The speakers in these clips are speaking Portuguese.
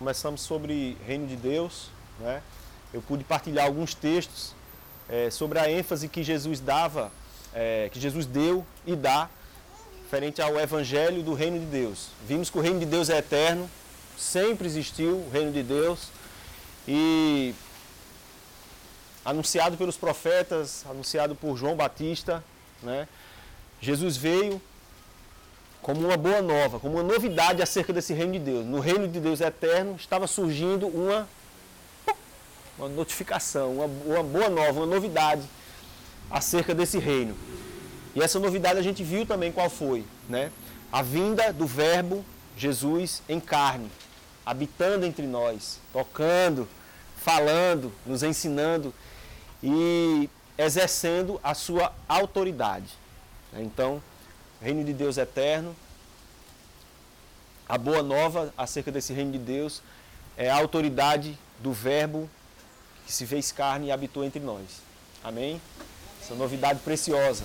começamos sobre Reino de Deus, né? Eu pude partilhar alguns textos é, sobre a ênfase que Jesus dava, é, que Jesus deu e dá, referente ao Evangelho do Reino de Deus. Vimos que o Reino de Deus é eterno, sempre existiu o Reino de Deus e anunciado pelos profetas, anunciado por João Batista, né? Jesus veio como uma boa nova, como uma novidade acerca desse reino de Deus. No reino de Deus eterno estava surgindo uma, uma notificação, uma, uma boa nova, uma novidade acerca desse reino. E essa novidade a gente viu também qual foi, né? A vinda do Verbo Jesus em carne, habitando entre nós, tocando, falando, nos ensinando e exercendo a sua autoridade. Então, reino de Deus eterno, a boa nova acerca desse reino de Deus é a autoridade do Verbo que se fez carne e habitou entre nós. Amém? Essa novidade preciosa.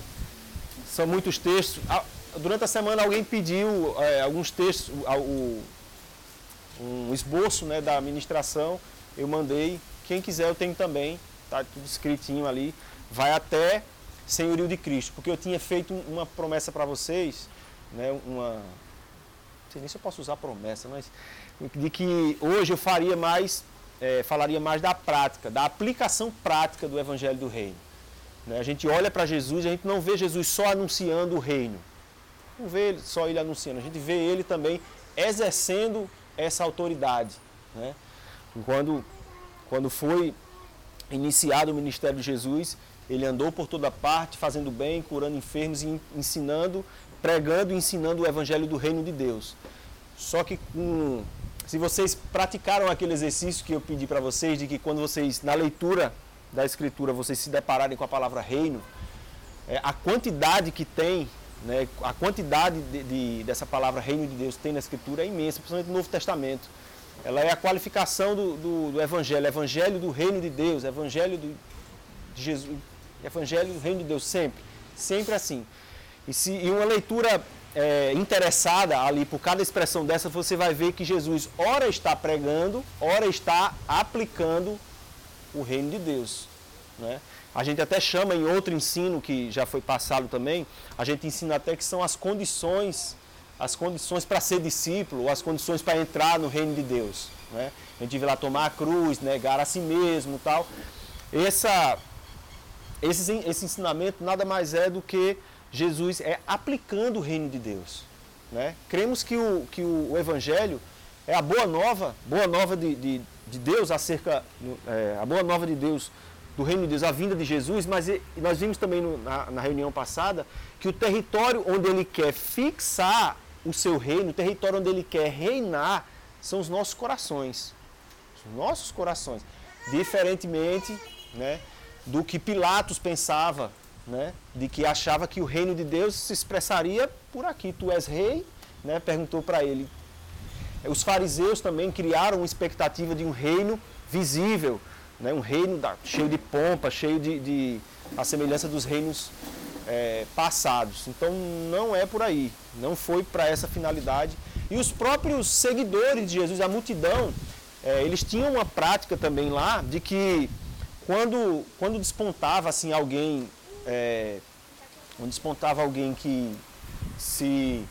São muitos textos. Ah, durante a semana alguém pediu é, alguns textos, um esboço né, da administração. Eu mandei. Quem quiser eu tenho também. Está tudo escritinho ali. Vai até senhorio de Cristo, porque eu tinha feito uma promessa para vocês, né, uma, não sei nem se eu posso usar promessa, mas de que hoje eu faria mais, é, falaria mais da prática, da aplicação prática do Evangelho do Reino. Né, a gente olha para Jesus e a gente não vê Jesus só anunciando o reino, não vê só ele anunciando, a gente vê ele também exercendo essa autoridade. Né? Quando, quando foi iniciado o ministério de Jesus, ele andou por toda parte, fazendo bem, curando enfermos e ensinando, pregando e ensinando o evangelho do reino de Deus. Só que se vocês praticaram aquele exercício que eu pedi para vocês, de que quando vocês, na leitura da escritura, vocês se depararem com a palavra reino, é, a quantidade que tem, né, a quantidade de, de, dessa palavra reino de Deus tem na escritura é imensa, principalmente no Novo Testamento. Ela é a qualificação do, do, do evangelho, evangelho do reino de Deus, evangelho do, de Jesus, Evangelho do Reino de Deus, sempre. Sempre assim. E, se, e uma leitura é, interessada ali por cada expressão dessa, você vai ver que Jesus, ora está pregando, ora está aplicando o reino de Deus. Né? A gente até chama em outro ensino que já foi passado também, a gente ensina até que são as condições, as condições para ser discípulo, as condições para entrar no reino de Deus. Né? A gente vê lá tomar a cruz, negar a si mesmo tal. Essa, esse, esse ensinamento nada mais é do que Jesus é aplicando o reino de Deus. Né? Cremos que o, que o Evangelho é a boa nova, boa nova de, de, de Deus acerca, é, a boa nova de Deus, do reino de Deus, a vinda de Jesus, mas nós vimos também no, na, na reunião passada que o território onde ele quer fixar o seu reino, o território onde ele quer reinar, são os nossos corações. Os nossos corações. Diferentemente, né? Do que Pilatos pensava, né? de que achava que o reino de Deus se expressaria por aqui. Tu és rei, né? perguntou para ele. Os fariseus também criaram uma expectativa de um reino visível, né? um reino da, cheio de pompa, cheio de, de a semelhança dos reinos é, passados. Então não é por aí, não foi para essa finalidade. E os próprios seguidores de Jesus, a multidão, é, eles tinham uma prática também lá de que quando, quando despontava assim alguém, é, quando despontava alguém que se,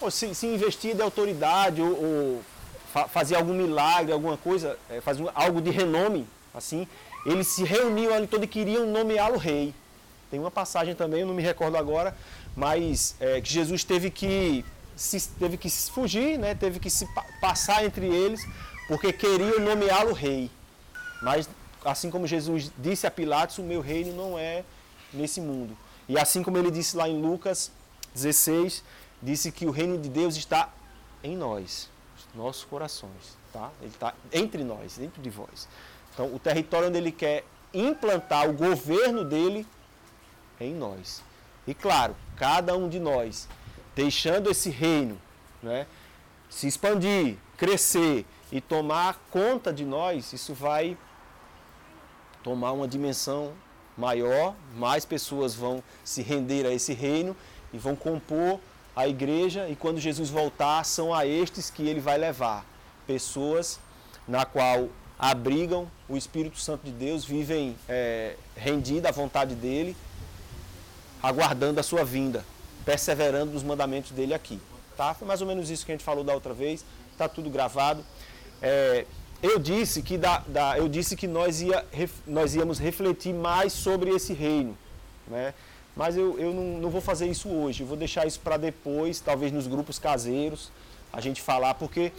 ou se, se investia de autoridade ou, ou fa, fazia algum milagre, alguma coisa, é, fazia algo de renome, assim, eles se reuniam ali todos e queriam nomeá-lo rei. Tem uma passagem também, eu não me recordo agora, mas é, que Jesus teve que se, teve que fugir, né, teve que se passar entre eles, porque queriam nomeá-lo rei. Mas assim como Jesus disse a Pilatos, o meu reino não é nesse mundo. E assim como ele disse lá em Lucas 16, disse que o reino de Deus está em nós, nossos corações, tá? Ele está entre nós, dentro de vós. Então, o território onde ele quer implantar o governo dele é em nós. E claro, cada um de nós deixando esse reino, né, se expandir, crescer e tomar conta de nós, isso vai tomar uma dimensão maior, mais pessoas vão se render a esse reino e vão compor a igreja, e quando Jesus voltar, são a estes que ele vai levar. pessoas na qual abrigam o Espírito Santo de Deus, vivem é, rendidos à vontade dele, aguardando a sua vinda, perseverando nos mandamentos dele aqui. Tá? Foi mais ou menos isso que a gente falou da outra vez, está tudo gravado. É, eu disse que, da, da, eu disse que nós, ia, nós íamos refletir mais sobre esse reino. Né? Mas eu, eu não, não vou fazer isso hoje, eu vou deixar isso para depois, talvez nos grupos caseiros, a gente falar, porque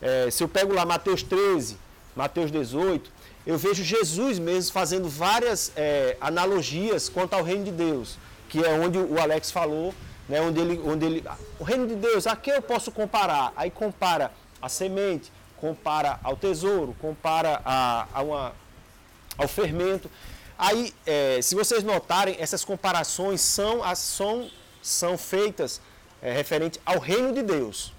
é, se eu pego lá Mateus 13, Mateus 18, eu vejo Jesus mesmo fazendo várias é, analogias quanto ao reino de Deus, que é onde o Alex falou, né, onde, ele, onde ele. O reino de Deus, a que eu posso comparar? Aí compara a semente, compara ao tesouro, compara a, a uma, ao fermento. Aí, é, se vocês notarem, essas comparações são, são, são feitas é, referente ao reino de Deus.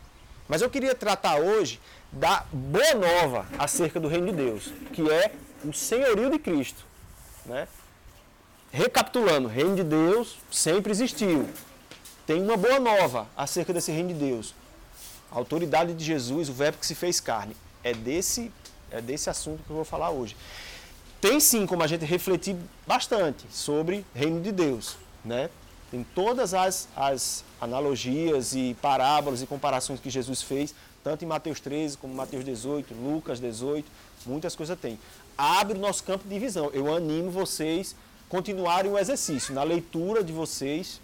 Mas eu queria tratar hoje da boa nova acerca do reino de Deus, que é o senhorio de Cristo. Né? Recapitulando, reino de Deus sempre existiu. Tem uma boa nova acerca desse reino de Deus. A autoridade de Jesus, o verbo que se fez carne. É desse, é desse assunto que eu vou falar hoje. Tem sim como a gente refletir bastante sobre reino de Deus. Né? Tem todas as, as analogias e parábolas e comparações que Jesus fez tanto em Mateus 13 como Mateus 18, Lucas 18, muitas coisas tem. Abre o nosso campo de visão. Eu animo vocês continuarem o exercício. Na leitura de vocês,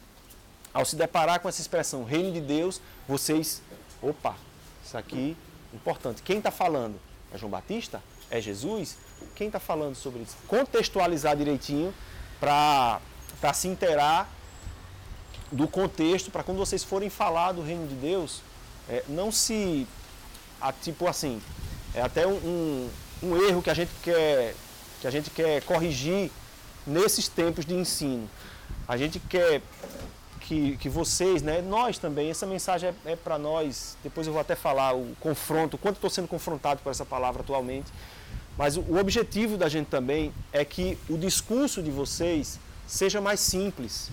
ao se deparar com essa expressão reino de Deus, vocês, opa, isso aqui é importante. Quem está falando? É João Batista? É Jesus? Quem está falando sobre isso? Contextualizar direitinho para se inteirar do contexto, para quando vocês forem falar do reino de Deus, é, não se. A, tipo assim, é até um, um, um, erro que a gente quer que a gente quer corrigir nesses tempos de ensino. A gente quer que, que vocês, né, nós também, essa mensagem é, é para nós. Depois eu vou até falar o confronto, quanto estou sendo confrontado por essa palavra atualmente. Mas o, o objetivo da gente também é que o discurso de vocês seja mais simples,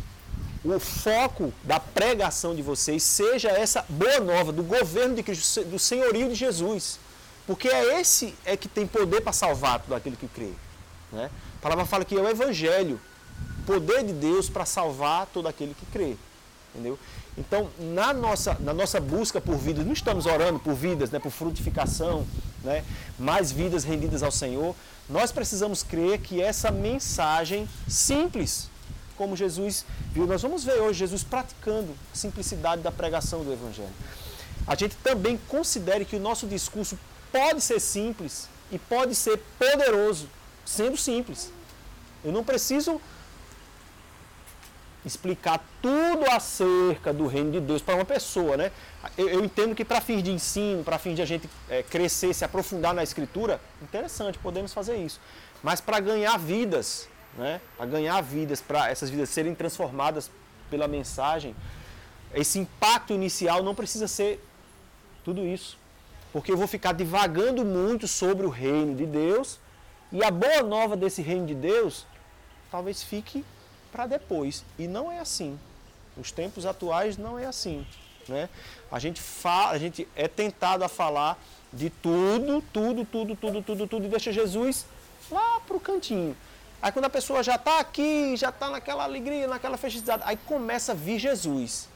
o foco da pregação de vocês seja essa boa nova do governo de Cristo, do senhorio de Jesus. Porque é esse é que tem poder para salvar todo aquele que crê. Né? A palavra fala que é o evangelho, poder de Deus para salvar todo aquele que crê. Entendeu? Então, na nossa, na nossa busca por vidas, não estamos orando por vidas, né, por frutificação, né, mais vidas rendidas ao Senhor, nós precisamos crer que essa mensagem simples, como Jesus viu. Nós vamos ver hoje Jesus praticando a simplicidade da pregação do Evangelho. A gente também considere que o nosso discurso pode ser simples e pode ser poderoso, sendo simples. Eu não preciso explicar tudo acerca do reino de Deus para uma pessoa, né? Eu, eu entendo que para fins de ensino, para fins de a gente é, crescer, se aprofundar na escritura, interessante, podemos fazer isso. Mas para ganhar vidas, né, a ganhar vidas, para essas vidas serem transformadas pela mensagem, esse impacto inicial não precisa ser tudo isso. Porque eu vou ficar divagando muito sobre o reino de Deus e a boa nova desse reino de Deus talvez fique para depois. E não é assim. Os tempos atuais não é assim. Né? A, gente fala, a gente é tentado a falar de tudo, tudo, tudo, tudo, tudo, tudo, e deixa Jesus lá para o cantinho. Aí quando a pessoa já está aqui, já está naquela alegria, naquela felicidade, aí começa a vir Jesus.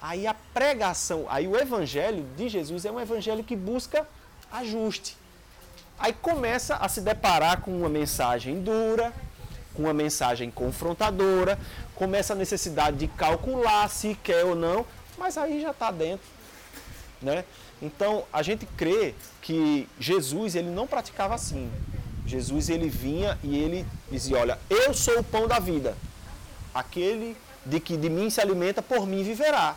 Aí a pregação, aí o evangelho de Jesus é um evangelho que busca ajuste. Aí começa a se deparar com uma mensagem dura, com uma mensagem confrontadora, começa a necessidade de calcular se quer ou não, mas aí já está dentro. Né? Então a gente crê que Jesus ele não praticava assim. Jesus ele vinha e ele dizia: Olha, eu sou o pão da vida. Aquele de que de mim se alimenta, por mim viverá.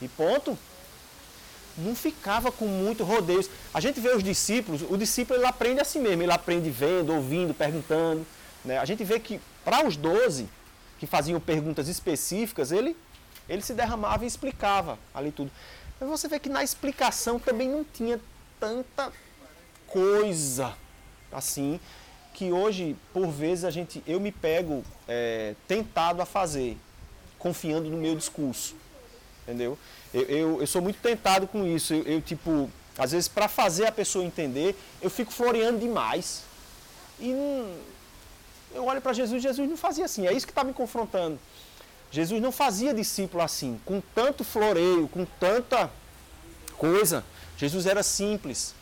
E ponto. Não ficava com muito rodeios. A gente vê os discípulos, o discípulo ele aprende assim mesmo, ele aprende vendo, ouvindo, perguntando. Né? A gente vê que para os doze que faziam perguntas específicas, ele, ele se derramava e explicava ali tudo. Mas você vê que na explicação também não tinha tanta coisa assim que hoje, por vezes, a gente, eu me pego é, tentado a fazer, confiando no meu discurso. Entendeu? Eu, eu, eu sou muito tentado com isso. Eu, eu, tipo, às vezes para fazer a pessoa entender, eu fico floreando demais. E não, eu olho para Jesus, Jesus não fazia assim. É isso que está me confrontando. Jesus não fazia discípulo assim, com tanto floreio, com tanta coisa. Jesus era simples.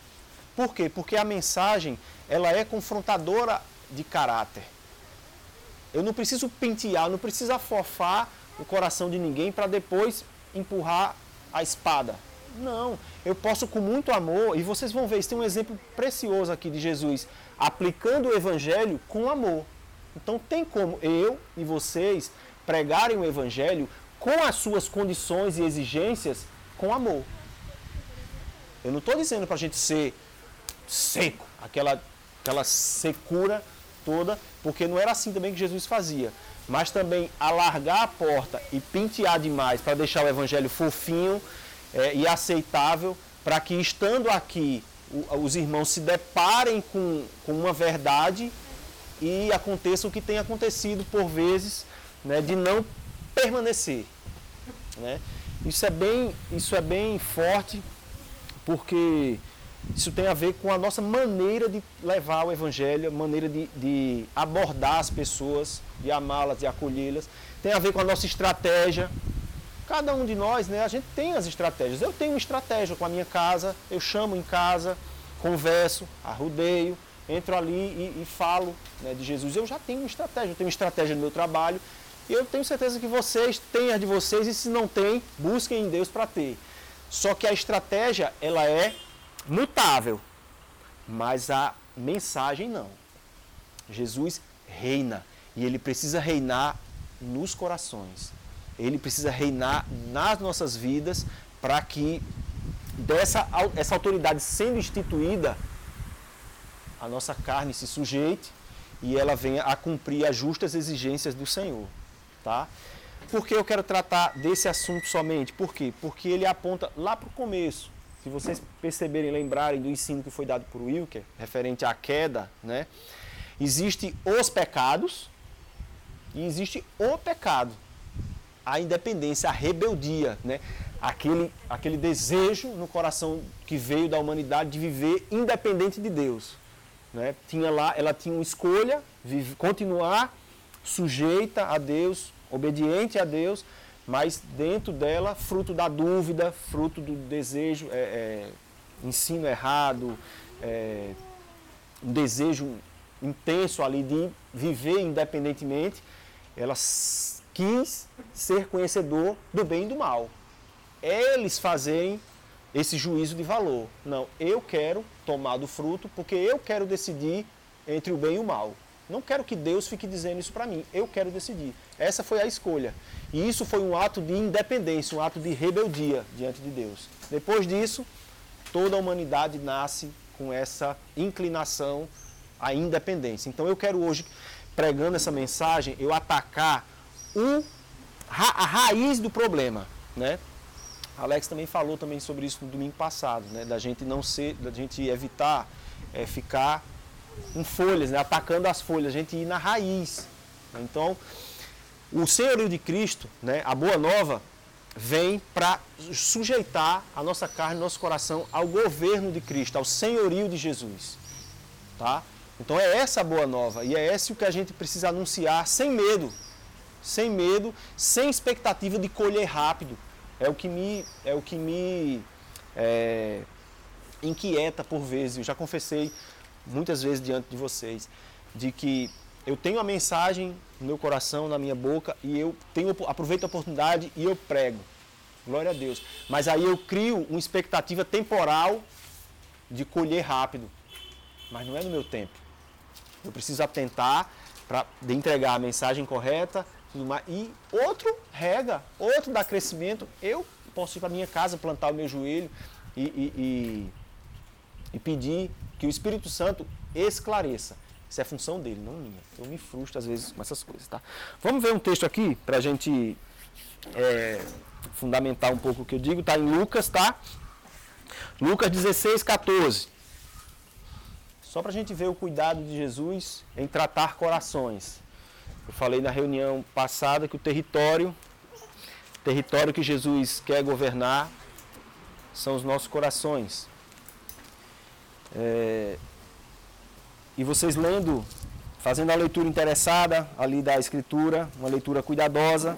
Por quê? Porque a mensagem ela é confrontadora de caráter. Eu não preciso pentear, não preciso afofar o coração de ninguém para depois empurrar a espada. Não, eu posso com muito amor, e vocês vão ver, isso tem um exemplo precioso aqui de Jesus, aplicando o evangelho com amor. Então tem como eu e vocês pregarem o evangelho com as suas condições e exigências com amor. Eu não estou dizendo para a gente ser seco, aquela, aquela secura toda, porque não era assim também que Jesus fazia. Mas também alargar a porta e pentear demais para deixar o evangelho fofinho é, e aceitável, para que estando aqui os irmãos se deparem com, com uma verdade e aconteça o que tem acontecido por vezes, né, de não permanecer. Né? Isso, é bem, isso é bem forte, porque isso tem a ver com a nossa maneira de levar o Evangelho, maneira de, de abordar as pessoas, de amá-las, de acolhê-las. Tem a ver com a nossa estratégia. Cada um de nós, né, a gente tem as estratégias. Eu tenho uma estratégia com a minha casa, eu chamo em casa, converso, arrudeio, entro ali e, e falo né, de Jesus. Eu já tenho uma estratégia, eu tenho uma estratégia no meu trabalho e eu tenho certeza que vocês têm a de vocês e se não tem, busquem em Deus para ter. Só que a estratégia, ela é mutável, mas a mensagem não. Jesus reina e ele precisa reinar nos corações. Ele precisa reinar nas nossas vidas para que dessa essa autoridade sendo instituída, a nossa carne se sujeite e ela venha a cumprir as justas exigências do Senhor, tá? Por que eu quero tratar desse assunto somente? Por quê? Porque ele aponta lá para o começo. Se vocês perceberem, lembrarem do ensino que foi dado por Wilker, referente à queda, né? Existe os pecados e existe o pecado. A independência, a rebeldia, né? Aquele, aquele desejo no coração que veio da humanidade de viver independente de Deus. Né? Tinha lá, ela tinha uma escolha, vive, continuar sujeita a Deus, obediente a Deus, mas dentro dela, fruto da dúvida, fruto do desejo, é, é, ensino errado, é, um desejo intenso ali de viver independentemente, ela quis ser conhecedor do bem e do mal. Eles fazem esse juízo de valor. Não, eu quero tomar do fruto porque eu quero decidir entre o bem e o mal. Não quero que Deus fique dizendo isso para mim. Eu quero decidir. Essa foi a escolha. E isso foi um ato de independência, um ato de rebeldia diante de Deus. Depois disso, toda a humanidade nasce com essa inclinação à independência. Então eu quero hoje, pregando essa mensagem, eu atacar o, a raiz do problema, né? Alex também falou também sobre isso no domingo passado, né? Da gente não ser, da gente evitar é, ficar com folhas, né? atacando as folhas, a gente ir na raiz. Então, o senhorio de Cristo, né? A boa nova vem para sujeitar a nossa carne, nosso coração ao governo de Cristo, ao senhorio de Jesus, tá? Então é essa a boa nova e é esse o que a gente precisa anunciar sem medo, sem medo, sem expectativa de colher rápido, é o que me, é o que me é, inquieta por vezes. Eu já confessei muitas vezes diante de vocês de que eu tenho a mensagem no meu coração, na minha boca e eu tenho aproveito a oportunidade e eu prego. Glória a Deus. Mas aí eu crio uma expectativa temporal de colher rápido. Mas não é no meu tempo. Eu preciso atentar para entregar a mensagem correta, tudo mais. E outro rega, outro dá crescimento. Eu posso ir para minha casa, plantar o meu joelho e, e, e, e pedir que o Espírito Santo esclareça. Isso é função dele, não minha. Eu me frustro às vezes com essas coisas, tá? Vamos ver um texto aqui para a gente é, fundamentar um pouco o que eu digo. Está em Lucas, tá? Lucas 16, 14. Só para a gente ver o cuidado de Jesus em tratar corações. Eu falei na reunião passada que o território, território que Jesus quer governar, são os nossos corações. É, e vocês lendo, fazendo a leitura interessada ali da Escritura, uma leitura cuidadosa,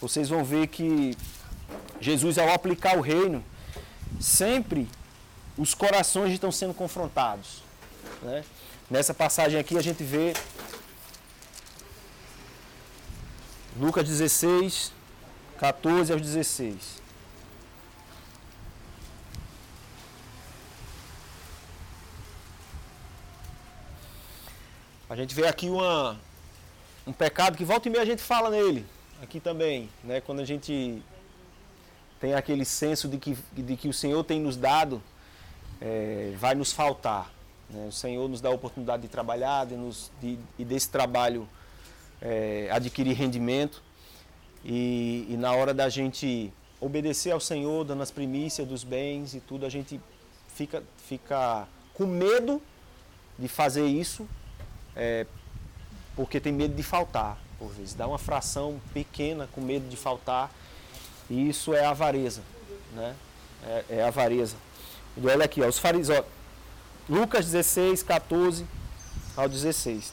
vocês vão ver que Jesus, ao aplicar o reino, sempre os corações estão sendo confrontados. Né? Nessa passagem aqui a gente vê Lucas 16, 14 aos 16. A gente vê aqui uma, um pecado que volta e meia a gente fala nele, aqui também, né? Quando a gente tem aquele senso de que, de que o Senhor tem nos dado, é, vai nos faltar. Né? O Senhor nos dá a oportunidade de trabalhar de de, e desse trabalho é, adquirir rendimento. E, e na hora da gente obedecer ao Senhor, dando as primícias dos bens e tudo, a gente fica, fica com medo de fazer isso, é, porque tem medo de faltar, por vezes. Dá uma fração pequena com medo de faltar, e isso é avareza, né? É, é avareza. Olha aqui, ó, os fariseus, Lucas 16, 14 ao 16.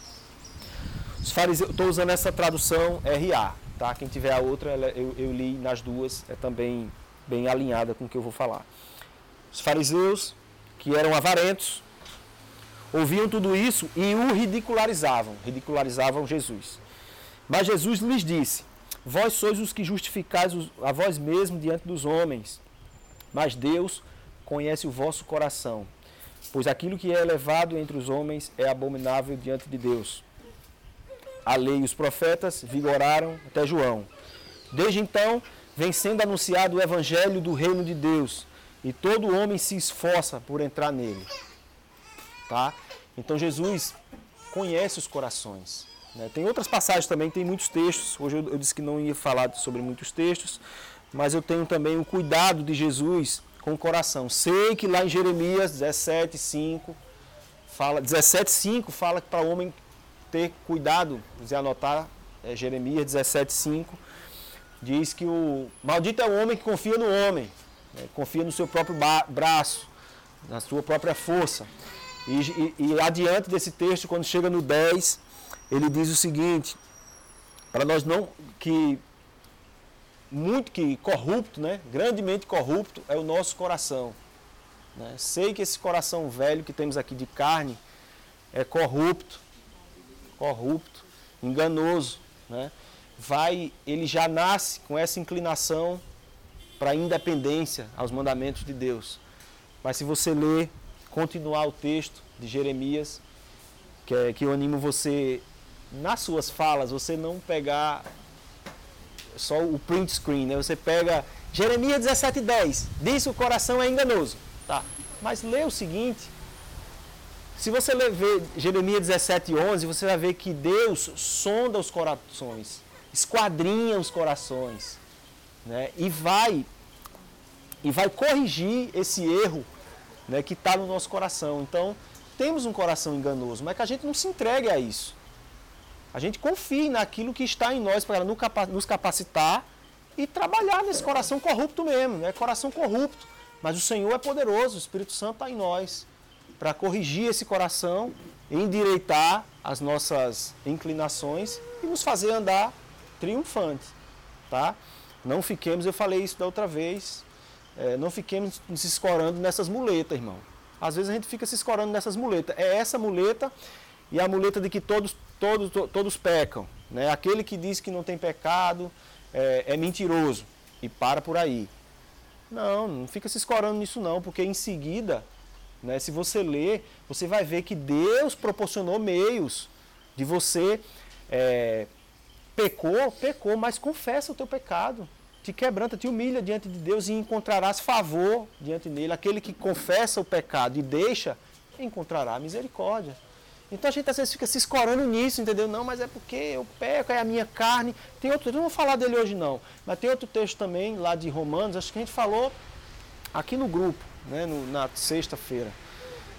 Os fariseus, estou usando essa tradução RA, tá? Quem tiver a outra, eu, eu li nas duas, é também bem alinhada com o que eu vou falar. Os fariseus, que eram avarentos, ouviam tudo isso e o ridicularizavam, ridicularizavam Jesus. Mas Jesus lhes disse: Vós sois os que justificais a vós mesmos diante dos homens, mas Deus conhece o vosso coração, pois aquilo que é elevado entre os homens é abominável diante de Deus. A lei e os profetas vigoraram até João. Desde então, vem sendo anunciado o evangelho do reino de Deus, e todo homem se esforça por entrar nele. Tá? Então Jesus conhece os corações. Né? Tem outras passagens também, tem muitos textos. Hoje eu, eu disse que não ia falar sobre muitos textos, mas eu tenho também o cuidado de Jesus com o coração. Sei que lá em Jeremias 17, 5, fala, 17, 5 fala que para o homem ter cuidado, quiser anotar, é Jeremias 17, 5, diz que o maldito é o homem que confia no homem, né? confia no seu próprio braço, na sua própria força. E, e, e adiante desse texto, quando chega no 10, ele diz o seguinte, para nós não, que muito que corrupto, né? grandemente corrupto é o nosso coração. Né? Sei que esse coração velho que temos aqui de carne é corrupto, corrupto, enganoso. Né? Vai, ele já nasce com essa inclinação para a independência aos mandamentos de Deus. Mas se você ler, continuar o texto de Jeremias, que, é, que eu animo você, nas suas falas, você não pegar só o print screen, né? Você pega Jeremias 17:10, diz que o coração é enganoso, tá? Mas lê o seguinte, se você ler Jeremias 17:11, você vai ver que Deus sonda os corações, esquadrinha os corações, né? E vai e vai corrigir esse erro, né, que está no nosso coração. Então, temos um coração enganoso, mas que a gente não se entregue a isso. A gente confie naquilo que está em nós para nos capacitar e trabalhar nesse coração corrupto mesmo, né? Coração corrupto. Mas o Senhor é poderoso, o Espírito Santo está em nós para corrigir esse coração, endireitar as nossas inclinações e nos fazer andar triunfante, tá? Não fiquemos, eu falei isso da outra vez, é, não fiquemos nos escorando nessas muletas, irmão. Às vezes a gente fica se escorando nessas muletas. É essa muleta e a muleta de que todos, todos, todos pecam. Né? Aquele que diz que não tem pecado é, é mentiroso e para por aí. Não, não fica se escorando nisso não, porque em seguida, né, se você ler, você vai ver que Deus proporcionou meios de você é, pecou, pecou, mas confessa o teu pecado. Te quebranta, te humilha diante de Deus e encontrarás favor diante dele. Aquele que confessa o pecado e deixa, encontrará misericórdia. Então a gente às vezes fica se escorando nisso, entendeu? Não, mas é porque eu peco, é a minha carne. Tem outro, eu não vou falar dele hoje não, mas tem outro texto também lá de Romanos, acho que a gente falou aqui no grupo, né, no, na sexta-feira.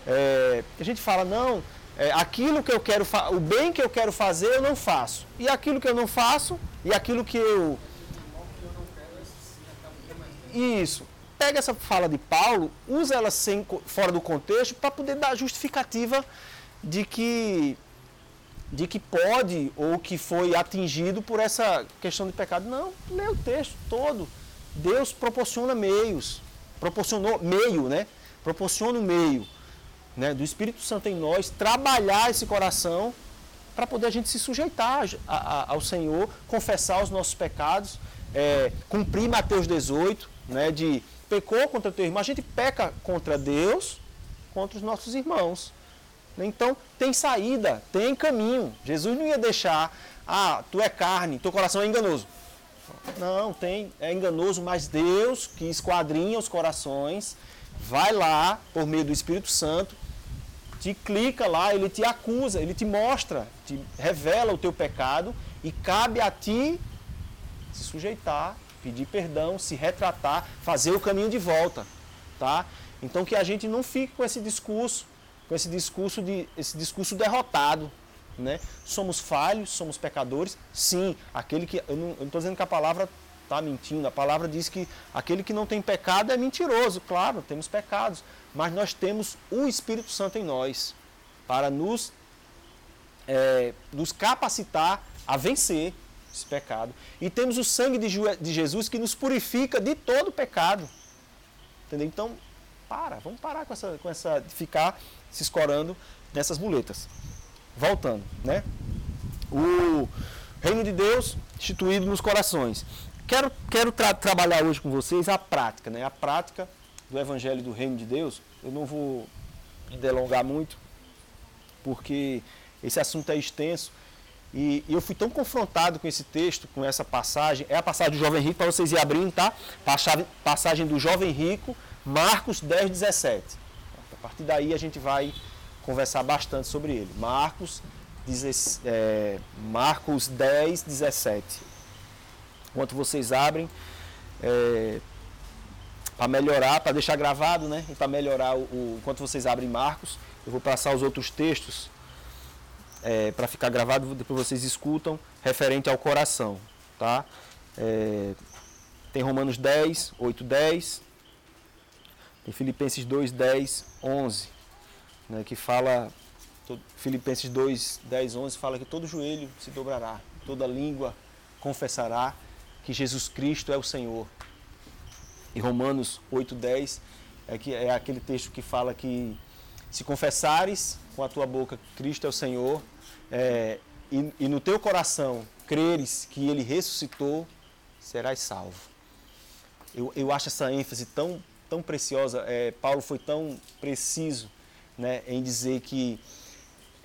É, a gente fala, não, é, aquilo que eu quero, o bem que eu quero fazer eu não faço. E aquilo que eu não faço, e aquilo que eu. Isso. pega essa fala de Paulo, usa ela sem, fora do contexto para poder dar justificativa de que de que pode ou que foi atingido por essa questão de pecado. Não, lê o texto todo. Deus proporciona meios, proporcionou meio, né? Proporciona o meio, né? Do Espírito Santo em nós trabalhar esse coração para poder a gente se sujeitar a, a, ao Senhor, confessar os nossos pecados, é, cumprir Mateus 18, né? De pecou contra teu irmão, a gente peca contra Deus, contra os nossos irmãos. Então, tem saída, tem caminho. Jesus não ia deixar, ah, tu é carne, teu coração é enganoso. Não, tem, é enganoso, mas Deus que esquadrinha os corações, vai lá por meio do Espírito Santo, te clica lá, ele te acusa, ele te mostra, te revela o teu pecado e cabe a ti se sujeitar, pedir perdão, se retratar, fazer o caminho de volta, tá? Então que a gente não fique com esse discurso com esse discurso de esse discurso derrotado, né? Somos falhos, somos pecadores. Sim, aquele que eu não estou dizendo que a palavra está mentindo. A palavra diz que aquele que não tem pecado é mentiroso. Claro, temos pecados, mas nós temos o Espírito Santo em nós para nos é, nos capacitar a vencer esse pecado. E temos o sangue de, Jesus que nos purifica de todo pecado. Entendeu? Então, para, vamos parar com essa, com essa ficar se escorando nessas muletas. Voltando, né? O reino de Deus instituído nos corações. Quero, quero tra trabalhar hoje com vocês a prática, né? A prática do evangelho do reino de Deus. Eu não vou delongar muito, porque esse assunto é extenso. E, e, eu fui tão confrontado com esse texto, com essa passagem. É a passagem do jovem rico, para vocês ir abrindo, tá? Passagem, passagem do jovem rico, Marcos 10, 17 partir daí a gente vai conversar bastante sobre ele. Marcos, é, Marcos 10, 17. Enquanto vocês abrem, é, para melhorar, para deixar gravado, né? E para melhorar o, o, Enquanto vocês abrem Marcos, eu vou passar os outros textos é, para ficar gravado, depois vocês escutam, referente ao coração. Tá? É, tem Romanos 10, 8, 10, em Filipenses 2, 10, 11, né, que fala, Filipenses 2, 10, 11 fala que todo joelho se dobrará, toda língua confessará que Jesus Cristo é o Senhor. E Romanos 8, 10 é, que, é aquele texto que fala que se confessares com a tua boca Cristo é o Senhor é, e, e no teu coração creres que Ele ressuscitou, serás salvo. Eu, eu acho essa ênfase tão tão preciosa, é, Paulo foi tão preciso né, em dizer que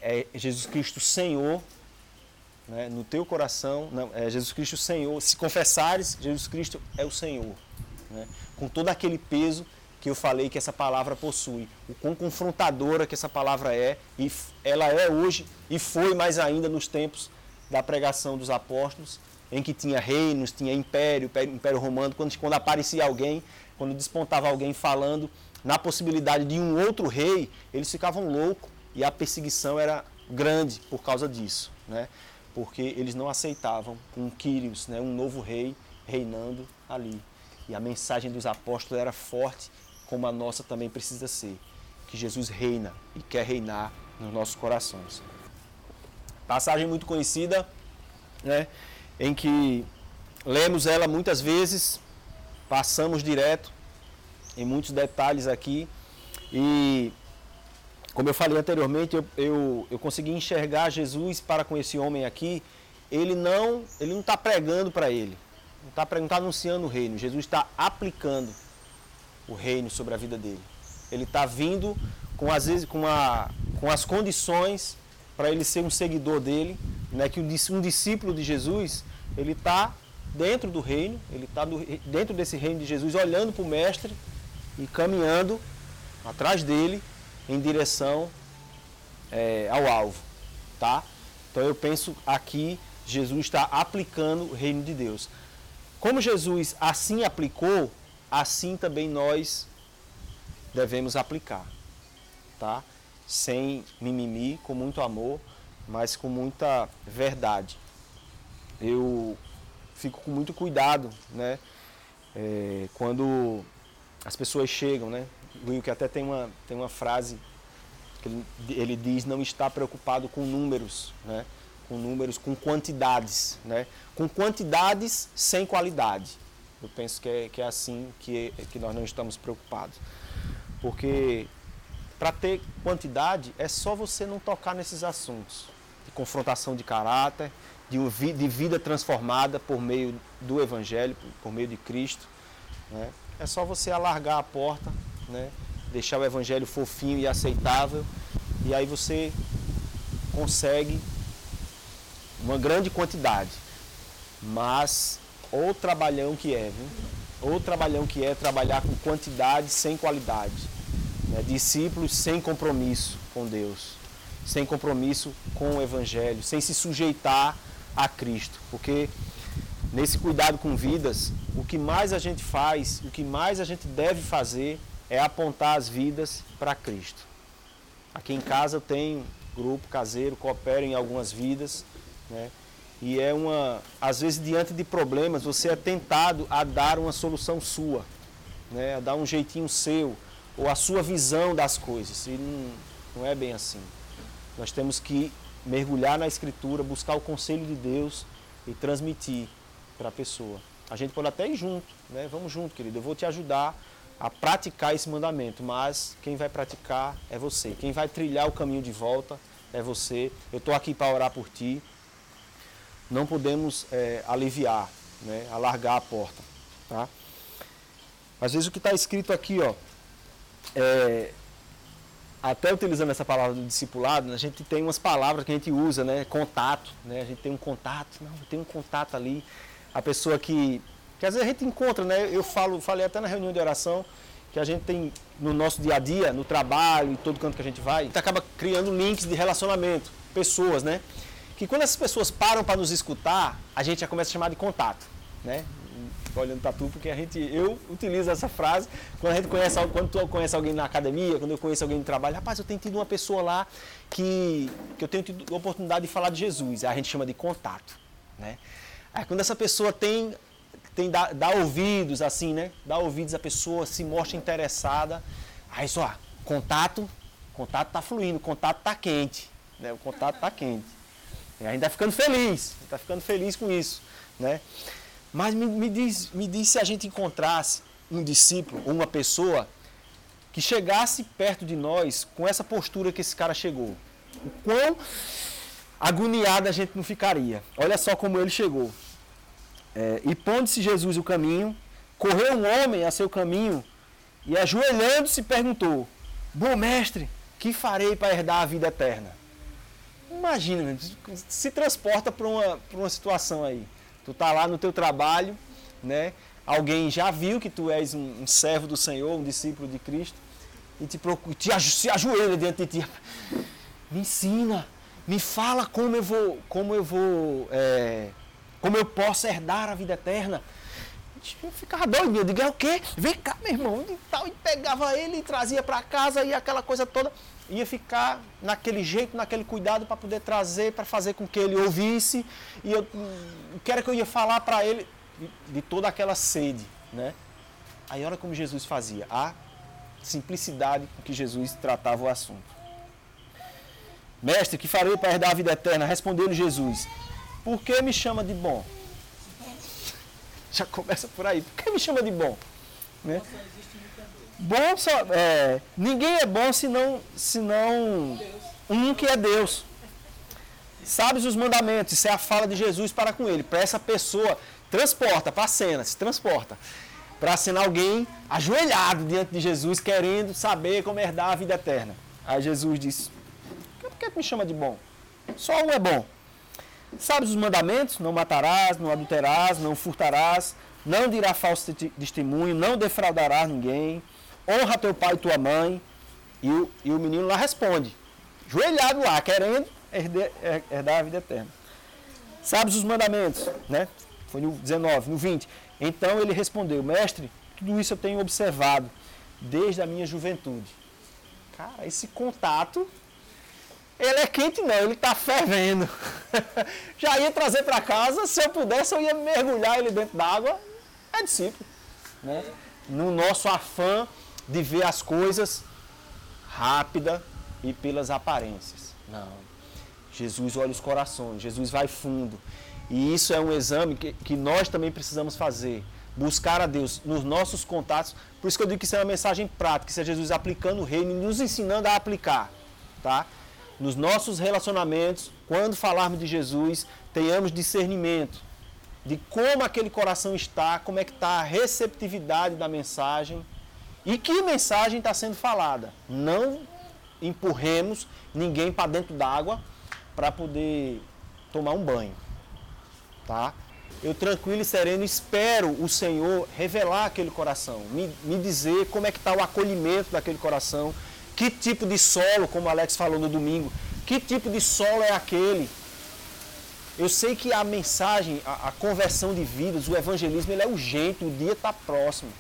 é Jesus Cristo Senhor né, no teu coração, não, é Jesus Cristo Senhor. Se confessares, Jesus Cristo é o Senhor. Né, com todo aquele peso que eu falei que essa palavra possui, o quão confrontadora que essa palavra é, e ela é hoje e foi mais ainda nos tempos da pregação dos apóstolos, em que tinha reinos, tinha império, império romano, quando, quando aparecia alguém, quando despontava alguém falando na possibilidade de um outro rei, eles ficavam loucos e a perseguição era grande por causa disso, né? porque eles não aceitavam um Quírios, né? um novo rei reinando ali. E a mensagem dos apóstolos era forte, como a nossa também precisa ser, que Jesus reina e quer reinar nos nossos corações. Passagem muito conhecida, né? em que lemos ela muitas vezes Passamos direto em muitos detalhes aqui e, como eu falei anteriormente, eu, eu, eu consegui enxergar Jesus para com esse homem aqui. Ele não ele não está pregando para ele, não está tá anunciando o reino. Jesus está aplicando o reino sobre a vida dele. Ele está vindo com, às vezes, com, a, com as condições para ele ser um seguidor dele, né? que um discípulo de Jesus, ele está dentro do reino, ele está dentro desse reino de Jesus, olhando para o Mestre e caminhando atrás dele em direção é, ao alvo, tá? Então eu penso aqui Jesus está aplicando o reino de Deus. Como Jesus assim aplicou, assim também nós devemos aplicar, tá? Sem mimimi, com muito amor, mas com muita verdade. Eu fico com muito cuidado, né? É, quando as pessoas chegam, né? O que até tem uma, tem uma frase que ele, ele diz não está preocupado com números, né? Com números, com quantidades, né? Com quantidades sem qualidade. Eu penso que é, que é assim que, que nós não estamos preocupados. Porque para ter quantidade é só você não tocar nesses assuntos de confrontação de caráter, de, de vida transformada por meio do Evangelho, por meio de Cristo. Né? É só você alargar a porta, né? deixar o Evangelho fofinho e aceitável, e aí você consegue uma grande quantidade. Mas o trabalhão que é, viu? O trabalhão que é trabalhar com quantidade sem qualidade. Né? Discípulos sem compromisso com Deus, sem compromisso com o Evangelho, sem se sujeitar a Cristo. Porque nesse cuidado com vidas, o que mais a gente faz, o que mais a gente deve fazer é apontar as vidas para Cristo. Aqui em casa tenho grupo caseiro, coopero em algumas vidas, né? E é uma, às vezes diante de problemas, você é tentado a dar uma solução sua, né? A dar um jeitinho seu ou a sua visão das coisas. E não, não é bem assim. Nós temos que mergulhar na escritura, buscar o conselho de Deus e transmitir para a pessoa. A gente pode até ir junto, né? Vamos junto, querido. Eu vou te ajudar a praticar esse mandamento, mas quem vai praticar é você. Quem vai trilhar o caminho de volta é você. Eu estou aqui para orar por ti. Não podemos é, aliviar, né? alargar a porta. Tá? Às vezes o que está escrito aqui, ó, é, até utilizando essa palavra do discipulado, a gente tem umas palavras que a gente usa, né? Contato, né? A gente tem um contato, não, tem um contato ali. A pessoa que que às vezes a gente encontra, né? Eu falo, falei até na reunião de oração, que a gente tem no nosso dia a dia, no trabalho, em todo canto que a gente vai, a gente acaba criando links de relacionamento, pessoas, né? Que quando essas pessoas param para nos escutar, a gente já começa a chamar de contato, né? olhando para tu, porque a gente, eu utilizo essa frase quando a gente conhece, quando tu conhece alguém na academia, quando eu conheço alguém no trabalho, rapaz, eu tenho tido uma pessoa lá que, que eu tenho tido a oportunidade de falar de Jesus, a gente chama de contato, né? Aí quando essa pessoa tem tem dá, dá ouvidos assim, né? Dá ouvidos a pessoa se mostra interessada. Aí só, contato, contato tá fluindo, contato tá quente, né? O contato tá quente. A gente tá ficando feliz, tá ficando feliz com isso, né? Mas me, me, diz, me diz se a gente encontrasse um discípulo, uma pessoa que chegasse perto de nós com essa postura que esse cara chegou. O quão agoniado a gente não ficaria. Olha só como ele chegou. É, e pondo-se Jesus o caminho, correu um homem a seu caminho e ajoelhando-se perguntou: Bom mestre, que farei para herdar a vida eterna? Imagina, se transporta para uma, uma situação aí. Tu tá lá no teu trabalho, né? Alguém já viu que tu és um, um servo do Senhor, um discípulo de Cristo, e te, procura, te se ajoelha diante de ti. Me ensina, me fala como eu vou, como eu vou é, como eu posso herdar a vida eterna? Eu ficava doido, eu digo, é o quê? Vem cá, meu irmão, e tal, e pegava ele e trazia para casa e aquela coisa toda. Ia ficar naquele jeito, naquele cuidado para poder trazer, para fazer com que ele ouvisse. E eu, o que era que eu ia falar para ele? De, de, toda aquela sede, né? Aí olha como Jesus fazia, a simplicidade com que Jesus tratava o assunto. Mestre, que farei para herdar a vida eterna? Respondeu-lhe Jesus por que me chama de bom? Já começa por aí. Por que me chama de bom? Né? Bom só, é, ninguém é bom senão, senão um que é Deus. Sabes os mandamentos, isso é a fala de Jesus para com ele. Para essa pessoa, transporta para a cena, se transporta. Para assinar alguém ajoelhado diante de Jesus, querendo saber como herdar a vida eterna. Aí Jesus disse: Por que me chama de bom? Só um é bom. Sabes os mandamentos? Não matarás, não adulterarás, não furtarás, não dirás falso testemunho, não defraudarás ninguém, honra teu pai e tua mãe. E o, e o menino lá responde, joelhado lá, querendo herdar, herdar a vida eterna. Sabes os mandamentos? Né? Foi no 19, no 20. Então ele respondeu, mestre, tudo isso eu tenho observado desde a minha juventude. Cara, esse contato ele é quente não, ele está fervendo. Já ia trazer para casa, se eu pudesse eu ia mergulhar ele dentro d'água. É discípulo. Né? no nosso afã de ver as coisas rápida e pelas aparências. Não. Jesus olha os corações, Jesus vai fundo. E isso é um exame que, que nós também precisamos fazer. Buscar a Deus nos nossos contatos. Por isso que eu digo que isso é uma mensagem prática, isso é Jesus aplicando o reino e nos ensinando a aplicar. Tá? Nos nossos relacionamentos, quando falarmos de Jesus, tenhamos discernimento de como aquele coração está, como é que está a receptividade da mensagem e que mensagem está sendo falada. Não empurremos ninguém para dentro d'água para poder tomar um banho. Tá? Eu tranquilo e sereno espero o Senhor revelar aquele coração, me, me dizer como é que está o acolhimento daquele coração, que tipo de solo, como o Alex falou no domingo, que tipo de solo é aquele. Eu sei que a mensagem, a, a conversão de vidas, o evangelismo, ele é urgente, o dia está próximo.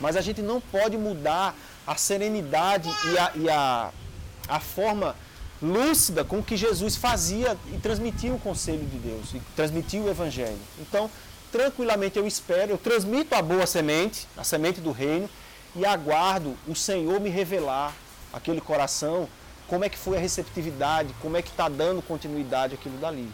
Mas a gente não pode mudar a serenidade e a, e a, a forma lúcida com que Jesus fazia e transmitia o conselho de Deus, e transmitia o evangelho. Então, tranquilamente eu espero, eu transmito a boa semente, a semente do reino, e aguardo o Senhor me revelar aquele coração, como é que foi a receptividade, como é que está dando continuidade aquilo dali.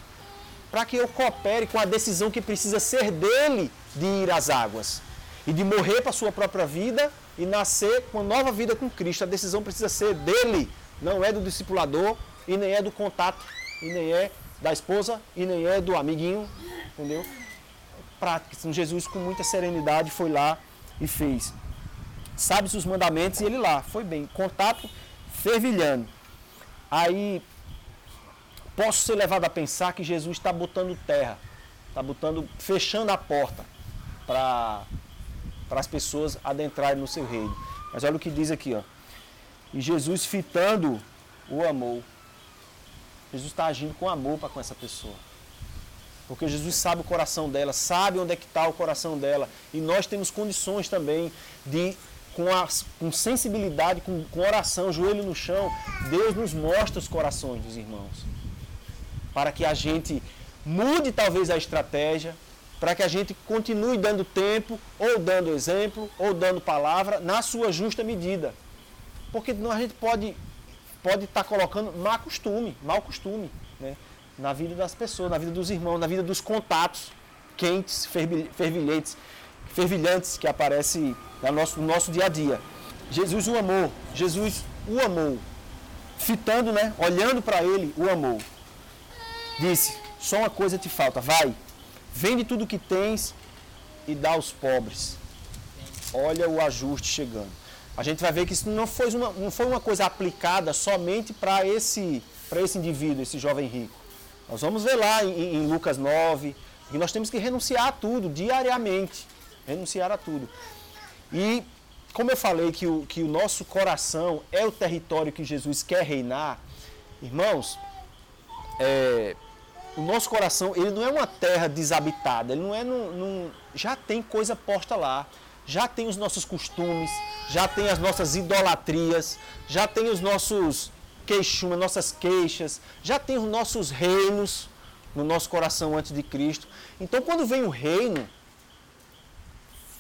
Para que eu coopere com a decisão que precisa ser dele de ir às águas e de morrer para a sua própria vida e nascer com uma nova vida com Cristo. A decisão precisa ser dele, não é do discipulador e nem é do contato e nem é da esposa e nem é do amiguinho, entendeu? Prática. Então, Jesus com muita serenidade foi lá e fez. Sabe os mandamentos e ele lá, foi bem. Contato fervilhando. Aí posso ser levado a pensar que Jesus está botando terra, está botando, fechando a porta para para as pessoas adentrarem no seu reino. Mas olha o que diz aqui, ó. E Jesus fitando o amor. Jesus está agindo com amor para com essa pessoa. Porque Jesus sabe o coração dela, sabe onde é que está o coração dela. E nós temos condições também de, com, a, com sensibilidade, com, com oração, joelho no chão, Deus nos mostra os corações dos irmãos. Para que a gente mude talvez a estratégia, para que a gente continue dando tempo, ou dando exemplo, ou dando palavra, na sua justa medida. Porque não a gente pode pode estar tá colocando má costume, mau costume, né? na vida das pessoas, na vida dos irmãos, na vida dos contatos quentes, fervilhantes, fervilhantes que aparecem no nosso, no nosso dia a dia. Jesus o amou, Jesus o amou, fitando, né? olhando para ele, o amou. Disse: só uma coisa te falta, vai, Vende tudo que tens e dá aos pobres. Olha o ajuste chegando. A gente vai ver que isso não foi uma, não foi uma coisa aplicada somente para esse, esse indivíduo, esse jovem rico. Nós vamos ver lá em, em Lucas 9 que nós temos que renunciar a tudo diariamente. Renunciar a tudo. E como eu falei que o, que o nosso coração é o território que Jesus quer reinar, irmãos, é, o nosso coração, ele não é uma terra desabitada, ele não é num, num, já tem coisa posta lá, já tem os nossos costumes, já tem as nossas idolatrias, já tem os nossos queixumes, nossas queixas, já tem os nossos reinos no nosso coração antes de Cristo. Então, quando vem o reino,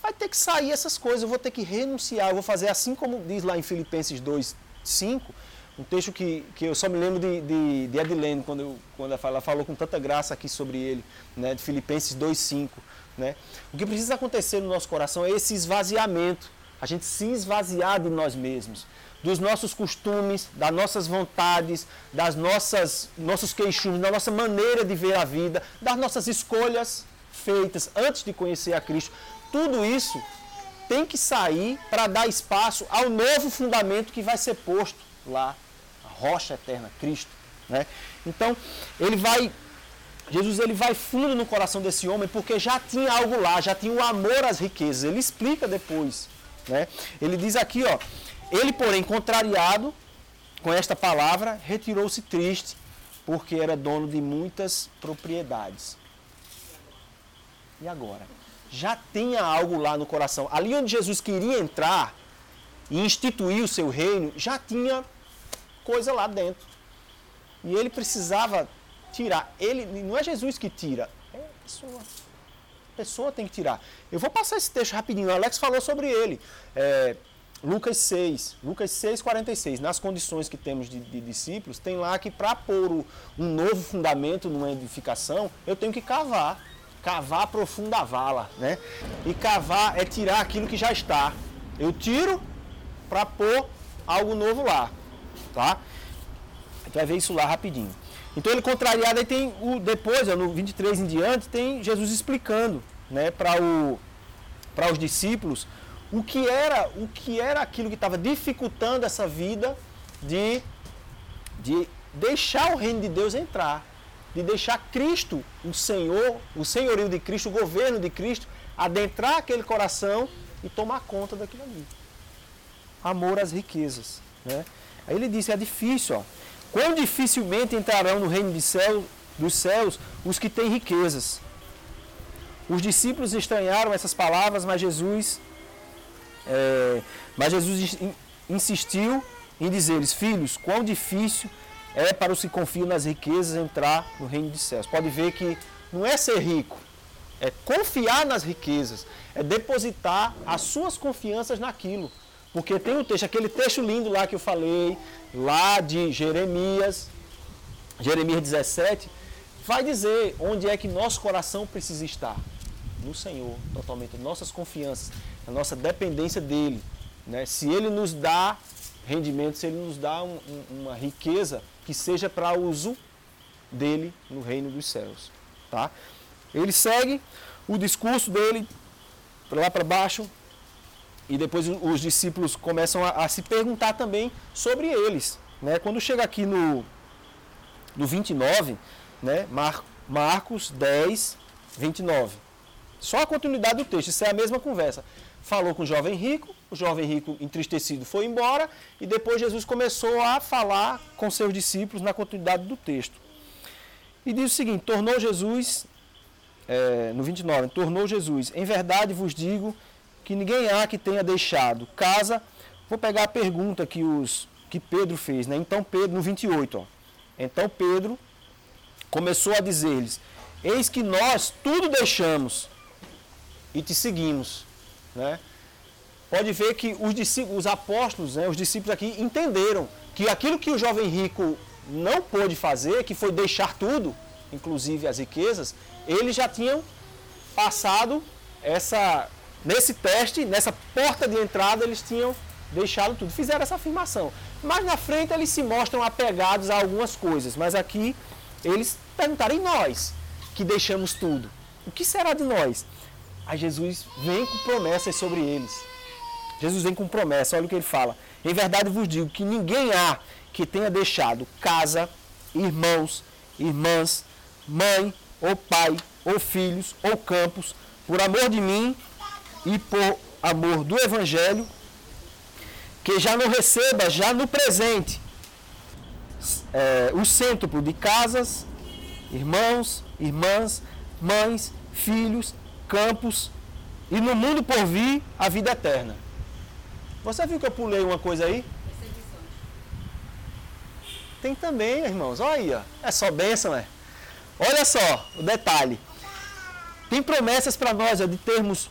vai ter que sair essas coisas, eu vou ter que renunciar, eu vou fazer assim como diz lá em Filipenses 2, 5, um texto que, que eu só me lembro de, de, de quando, eu, quando ela, ela falou com tanta graça aqui sobre ele, né, de Filipenses 2,5. Né? O que precisa acontecer no nosso coração é esse esvaziamento, a gente se esvaziar de nós mesmos, dos nossos costumes, das nossas vontades, das nossas nossos queixumes, da nossa maneira de ver a vida, das nossas escolhas feitas antes de conhecer a Cristo. Tudo isso tem que sair para dar espaço ao novo fundamento que vai ser posto lá rocha eterna, Cristo. Né? Então, ele vai, Jesus ele vai fundo no coração desse homem porque já tinha algo lá, já tinha o amor às riquezas. Ele explica depois. Né? Ele diz aqui, ó, ele, porém, contrariado com esta palavra, retirou-se triste, porque era dono de muitas propriedades. E agora? Já tinha algo lá no coração. Ali onde Jesus queria entrar e instituir o seu reino, já tinha coisa lá dentro. E ele precisava tirar. Ele não é Jesus que tira, é a pessoa. pessoa tem que tirar. Eu vou passar esse texto rapidinho. O Alex falou sobre ele. É, Lucas 6, Lucas 6, 46. Nas condições que temos de, de discípulos, tem lá que para pôr um novo fundamento numa edificação, eu tenho que cavar. Cavar profunda vala, né? E cavar é tirar aquilo que já está. Eu tiro para pôr algo novo lá, tá? A gente vai ver isso lá rapidinho. Então ele contrariado, aí tem o depois, no 23 em diante, tem Jesus explicando, né, para o para os discípulos o que era, o que era aquilo que estava dificultando essa vida de de deixar o reino de Deus entrar, de deixar Cristo, o Senhor, o senhorio de Cristo, o governo de Cristo adentrar aquele coração e tomar conta daquilo ali. Amor às riquezas, né? Aí ele disse, é difícil, ó. Quão dificilmente entrarão no reino de céu, dos céus os que têm riquezas. Os discípulos estranharam essas palavras, mas Jesus, é, mas Jesus insistiu em dizer-lhes, filhos, quão difícil é para os que confiam nas riquezas entrar no reino dos céus. Pode ver que não é ser rico, é confiar nas riquezas, é depositar as suas confianças naquilo. Porque tem um texto, aquele texto lindo lá que eu falei, lá de Jeremias, Jeremias 17, vai dizer onde é que nosso coração precisa estar. No Senhor, totalmente. Nossas confianças, a nossa dependência dEle. Né? Se Ele nos dá rendimento, se Ele nos dá um, um, uma riqueza que seja para uso dele no reino dos céus. Tá? Ele segue o discurso dele lá para baixo, e depois os discípulos começam a, a se perguntar também sobre eles. Né? Quando chega aqui no, no 29, né? Mar, Marcos 10, 29. Só a continuidade do texto, isso é a mesma conversa. Falou com o jovem rico, o jovem rico entristecido foi embora, e depois Jesus começou a falar com seus discípulos na continuidade do texto. E diz o seguinte: tornou Jesus, é, no 29, tornou Jesus, em verdade vos digo que ninguém há que tenha deixado casa. Vou pegar a pergunta que, os, que Pedro fez, né? Então Pedro, no 28, ó. Então Pedro começou a dizer-lhes: Eis que nós tudo deixamos e te seguimos, né? Pode ver que os, discípulos, os apóstolos, né, os discípulos aqui entenderam que aquilo que o jovem rico não pôde fazer, que foi deixar tudo, inclusive as riquezas, eles já tinham passado essa Nesse teste, nessa porta de entrada, eles tinham deixado tudo, fizeram essa afirmação. Mas na frente eles se mostram apegados a algumas coisas, mas aqui eles perguntaram, e nós que deixamos tudo? O que será de nós? Aí Jesus vem com promessas sobre eles. Jesus vem com promessa, olha o que ele fala. Em verdade vos digo que ninguém há que tenha deixado casa, irmãos, irmãs, mãe, ou pai, ou filhos, ou campos, por amor de mim e por amor do Evangelho, que já não receba, já no presente, é, o cêntuplo de casas, irmãos, irmãs, mães, filhos, campos, e no mundo por vir a vida eterna. Você viu que eu pulei uma coisa aí? Tem também, irmãos. Olha aí, ó. é só bênção, é? Olha só o detalhe. Tem promessas para nós ó, de termos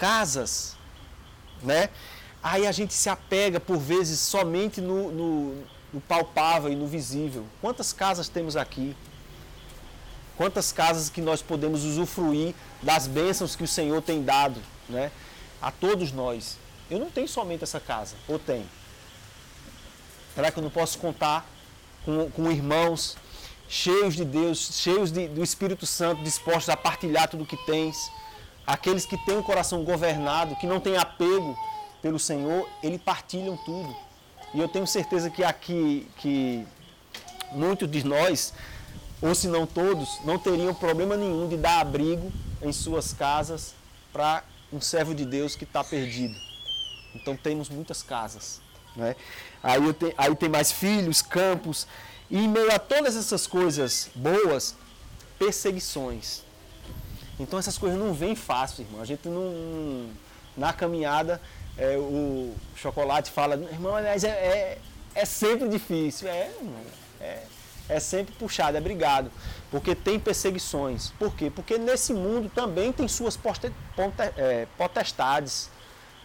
casas, né? Aí a gente se apega por vezes somente no, no, no palpável e no visível. Quantas casas temos aqui? Quantas casas que nós podemos usufruir das bênçãos que o Senhor tem dado, né? A todos nós. Eu não tenho somente essa casa, ou tenho? Será que eu não posso contar com, com irmãos cheios de Deus, cheios de, do Espírito Santo, dispostos a partilhar tudo o que tens? Aqueles que têm o coração governado, que não têm apego pelo Senhor, eles partilham tudo. E eu tenho certeza que aqui, que muitos de nós, ou se não todos, não teriam problema nenhum de dar abrigo em suas casas para um servo de Deus que está perdido. Então temos muitas casas. Né? Aí, te, aí tem mais filhos, campos, e em meio a todas essas coisas boas, perseguições. Então essas coisas não vêm fácil, irmão. A gente não. Na caminhada, é, o chocolate fala, irmão, aliás, é, é, é sempre difícil. É, é. é sempre puxado, é brigado, porque tem perseguições. Por quê? Porque nesse mundo também tem suas é, potestades,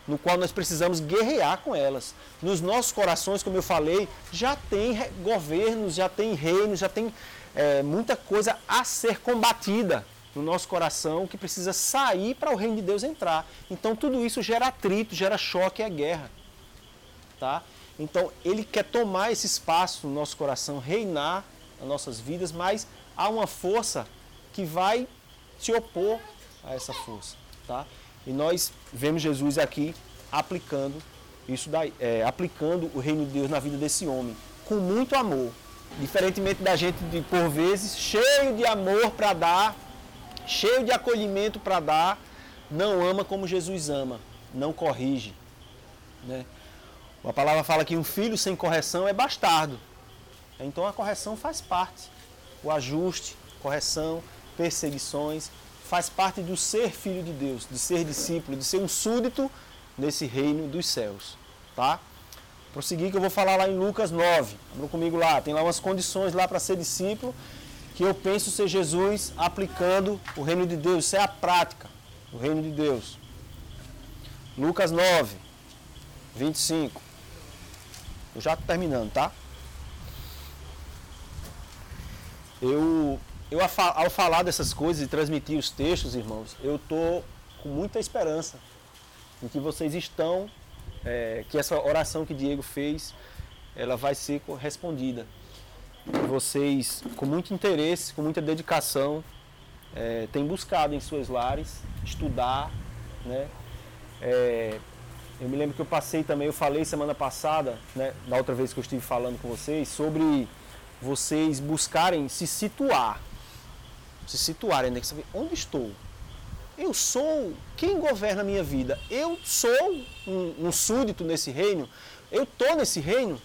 no qual nós precisamos guerrear com elas. Nos nossos corações, como eu falei, já tem governos, já tem reinos, já tem é, muita coisa a ser combatida no nosso coração que precisa sair para o reino de Deus entrar. Então tudo isso gera atrito, gera choque é guerra. Tá? Então ele quer tomar esse espaço no nosso coração, reinar nas nossas vidas, mas há uma força que vai se opor a essa força. Tá? E nós vemos Jesus aqui aplicando isso daí, é, aplicando o reino de Deus na vida desse homem, com muito amor. Diferentemente da gente, de, por vezes, cheio de amor para dar, cheio de acolhimento para dar, não ama como Jesus ama, não corrige. Né? A palavra fala que um filho sem correção é bastardo. Então a correção faz parte. O ajuste, correção, perseguições, faz parte do ser filho de Deus, de ser discípulo, de ser um súdito nesse reino dos céus. Tá? Prosseguir que eu vou falar lá em Lucas 9. Abram comigo lá. Tem lá umas condições lá para ser discípulo que eu penso ser Jesus aplicando o reino de Deus. Isso é a prática do reino de Deus. Lucas 9, 25. Eu já estou terminando, tá? Eu, eu ao falar dessas coisas e transmitir os textos, irmãos, eu estou com muita esperança em que vocês estão, é, que essa oração que Diego fez, ela vai ser respondida vocês, com muito interesse, com muita dedicação, é, têm buscado em suas lares estudar, né? É, eu me lembro que eu passei também, eu falei semana passada, né, da outra vez que eu estive falando com vocês, sobre vocês buscarem se situar, se situarem, né, saber onde estou. Eu sou quem governa a minha vida. Eu sou um, um súdito nesse reino. Eu estou nesse reino.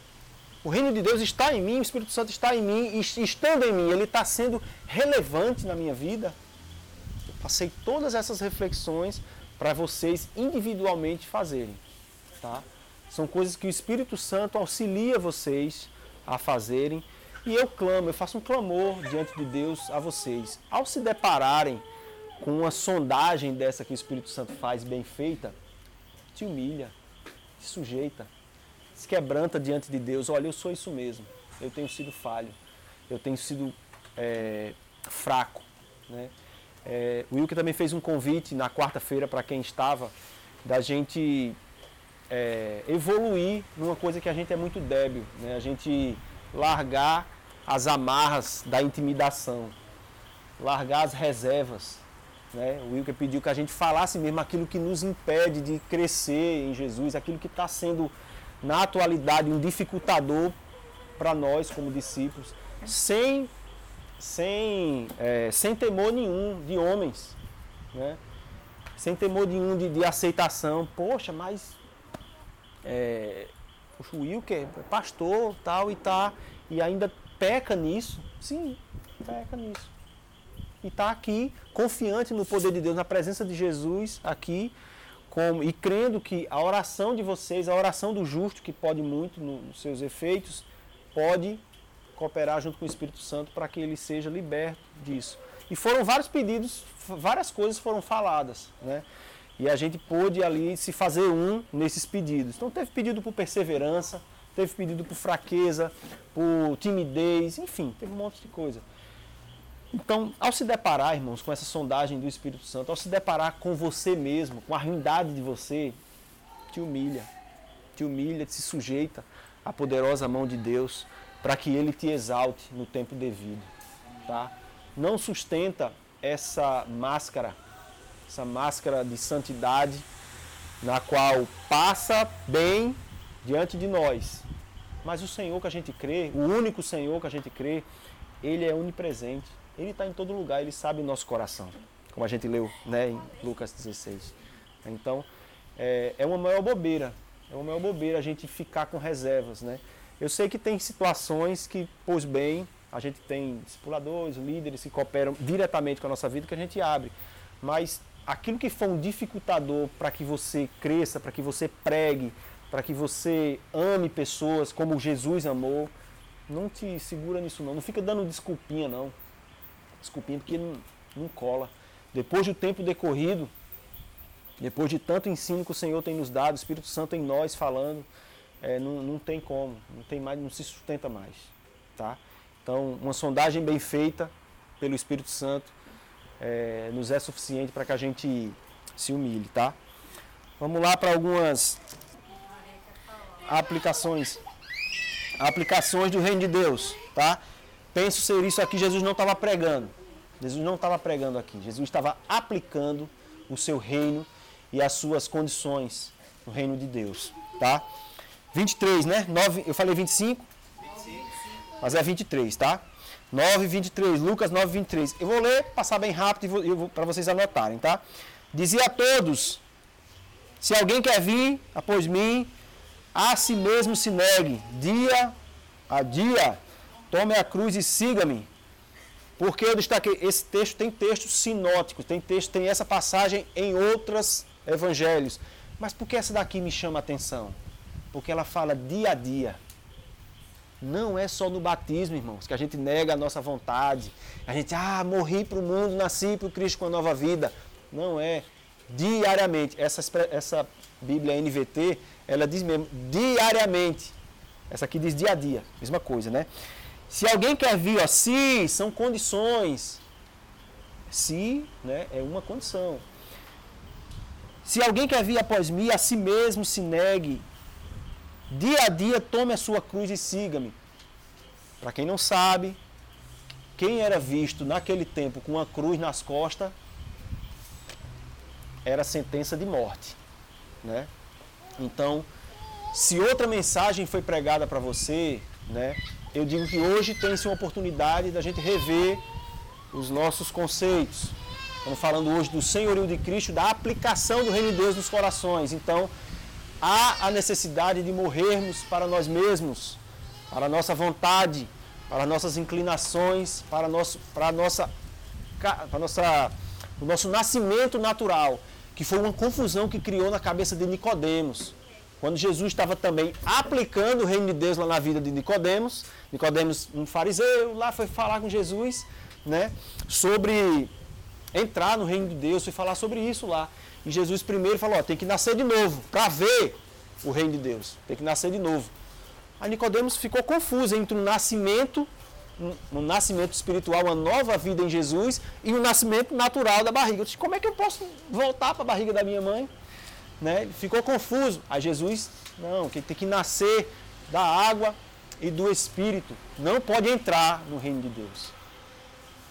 O reino de Deus está em mim, o Espírito Santo está em mim, e estando em mim, ele está sendo relevante na minha vida. Eu passei todas essas reflexões para vocês individualmente fazerem. Tá? São coisas que o Espírito Santo auxilia vocês a fazerem. E eu clamo, eu faço um clamor diante de Deus a vocês. Ao se depararem com uma sondagem dessa que o Espírito Santo faz bem feita, te humilha, te sujeita se quebranta diante de Deus. Olha, eu sou isso mesmo. Eu tenho sido falho. Eu tenho sido é, fraco. Né? É, o Wilke também fez um convite na quarta-feira para quem estava da gente é, evoluir numa coisa que a gente é muito débil. Né? A gente largar as amarras da intimidação, largar as reservas. Né? O Wilker pediu que a gente falasse mesmo aquilo que nos impede de crescer em Jesus, aquilo que está sendo na atualidade, um dificultador para nós como discípulos, sem, sem, é, sem temor nenhum de homens, né? sem temor nenhum de, de aceitação. Poxa, mas é, o Wilker é pastor tal e tá, e ainda peca nisso. Sim, peca nisso. E está aqui, confiante no poder de Deus, na presença de Jesus aqui, como, e crendo que a oração de vocês, a oração do justo, que pode muito nos seus efeitos, pode cooperar junto com o Espírito Santo para que ele seja liberto disso. E foram vários pedidos, várias coisas foram faladas, né? E a gente pôde ali se fazer um nesses pedidos. Então teve pedido por perseverança, teve pedido por fraqueza, por timidez, enfim, teve um monte de coisa. Então, ao se deparar, irmãos, com essa sondagem do Espírito Santo, ao se deparar com você mesmo, com a ruindade de você, te humilha. Te humilha, te sujeita à poderosa mão de Deus para que ele te exalte no tempo devido, tá? Não sustenta essa máscara, essa máscara de santidade na qual passa bem diante de nós. Mas o Senhor que a gente crê, o único Senhor que a gente crê, ele é onipresente. Ele está em todo lugar, ele sabe o nosso coração, como a gente leu né, em Lucas 16. Então, é, é uma maior bobeira, é uma maior bobeira a gente ficar com reservas. Né? Eu sei que tem situações que, pois bem, a gente tem discipuladores, líderes que cooperam diretamente com a nossa vida que a gente abre. Mas aquilo que for um dificultador para que você cresça, para que você pregue, para que você ame pessoas como Jesus amou, Não te segura nisso não. Não fica dando desculpinha não. Desculpinha porque não, não cola. Depois do tempo decorrido, depois de tanto ensino que o Senhor tem nos dado, o Espírito Santo em nós falando, é, não, não tem como, não tem mais, não se sustenta mais, tá? Então, uma sondagem bem feita pelo Espírito Santo é, nos é suficiente para que a gente se humilhe, tá? Vamos lá para algumas aplicações, aplicações do reino de Deus, tá? Penso ser isso aqui, Jesus não estava pregando, Jesus não estava pregando aqui, Jesus estava aplicando o seu reino e as suas condições no reino de Deus, tá? 23, né? 9, eu falei 25? 25. Mas é 23, tá? 9, 23, Lucas 9, 23. Eu vou ler, passar bem rápido e para vocês anotarem, tá? Dizia a todos: Se alguém quer vir após mim, a si mesmo se negue, dia a dia, tome a cruz e siga-me. Porque eu destaquei, esse texto tem textos sinóticos, tem texto, tem essa passagem em outros evangelhos. Mas por que essa daqui me chama a atenção? Porque ela fala dia a dia. Não é só no batismo, irmãos, que a gente nega a nossa vontade. A gente, ah, morri para o mundo, nasci para o Cristo com a nova vida. Não é. Diariamente. Essa, essa Bíblia NVT, ela diz mesmo, diariamente. Essa aqui diz dia a dia. Mesma coisa, né? Se alguém quer vir, ó, se, são condições. Se, né, é uma condição. Se alguém quer vir após mim, a si mesmo se negue, Dia a dia tome a sua cruz e siga-me. Para quem não sabe, quem era visto naquele tempo com uma cruz nas costas era sentença de morte, né? Então, se outra mensagem foi pregada para você, né? Eu digo que hoje tem-se uma oportunidade da gente rever os nossos conceitos. Estamos falando hoje do senhorio de Cristo, da aplicação do reino de Deus nos corações. Então, há a necessidade de morrermos para nós mesmos, para a nossa vontade, para nossas inclinações, para, nosso, para, nossa, para nossa, o nosso nascimento natural, que foi uma confusão que criou na cabeça de Nicodemos. Quando Jesus estava também aplicando o reino de Deus lá na vida de Nicodemos, Nicodemos, um fariseu, lá foi falar com Jesus, né, sobre entrar no reino de Deus, foi falar sobre isso lá. E Jesus primeiro falou, ó, tem que nascer de novo, para ver o reino de Deus. Tem que nascer de novo. Aí Nicodemos ficou confuso entre um nascimento, um, um nascimento espiritual, uma nova vida em Jesus, e um nascimento natural da barriga. Eu disse, como é que eu posso voltar para a barriga da minha mãe? Né? Ficou confuso. Aí Jesus, não, que tem que nascer da água e do Espírito. Não pode entrar no reino de Deus.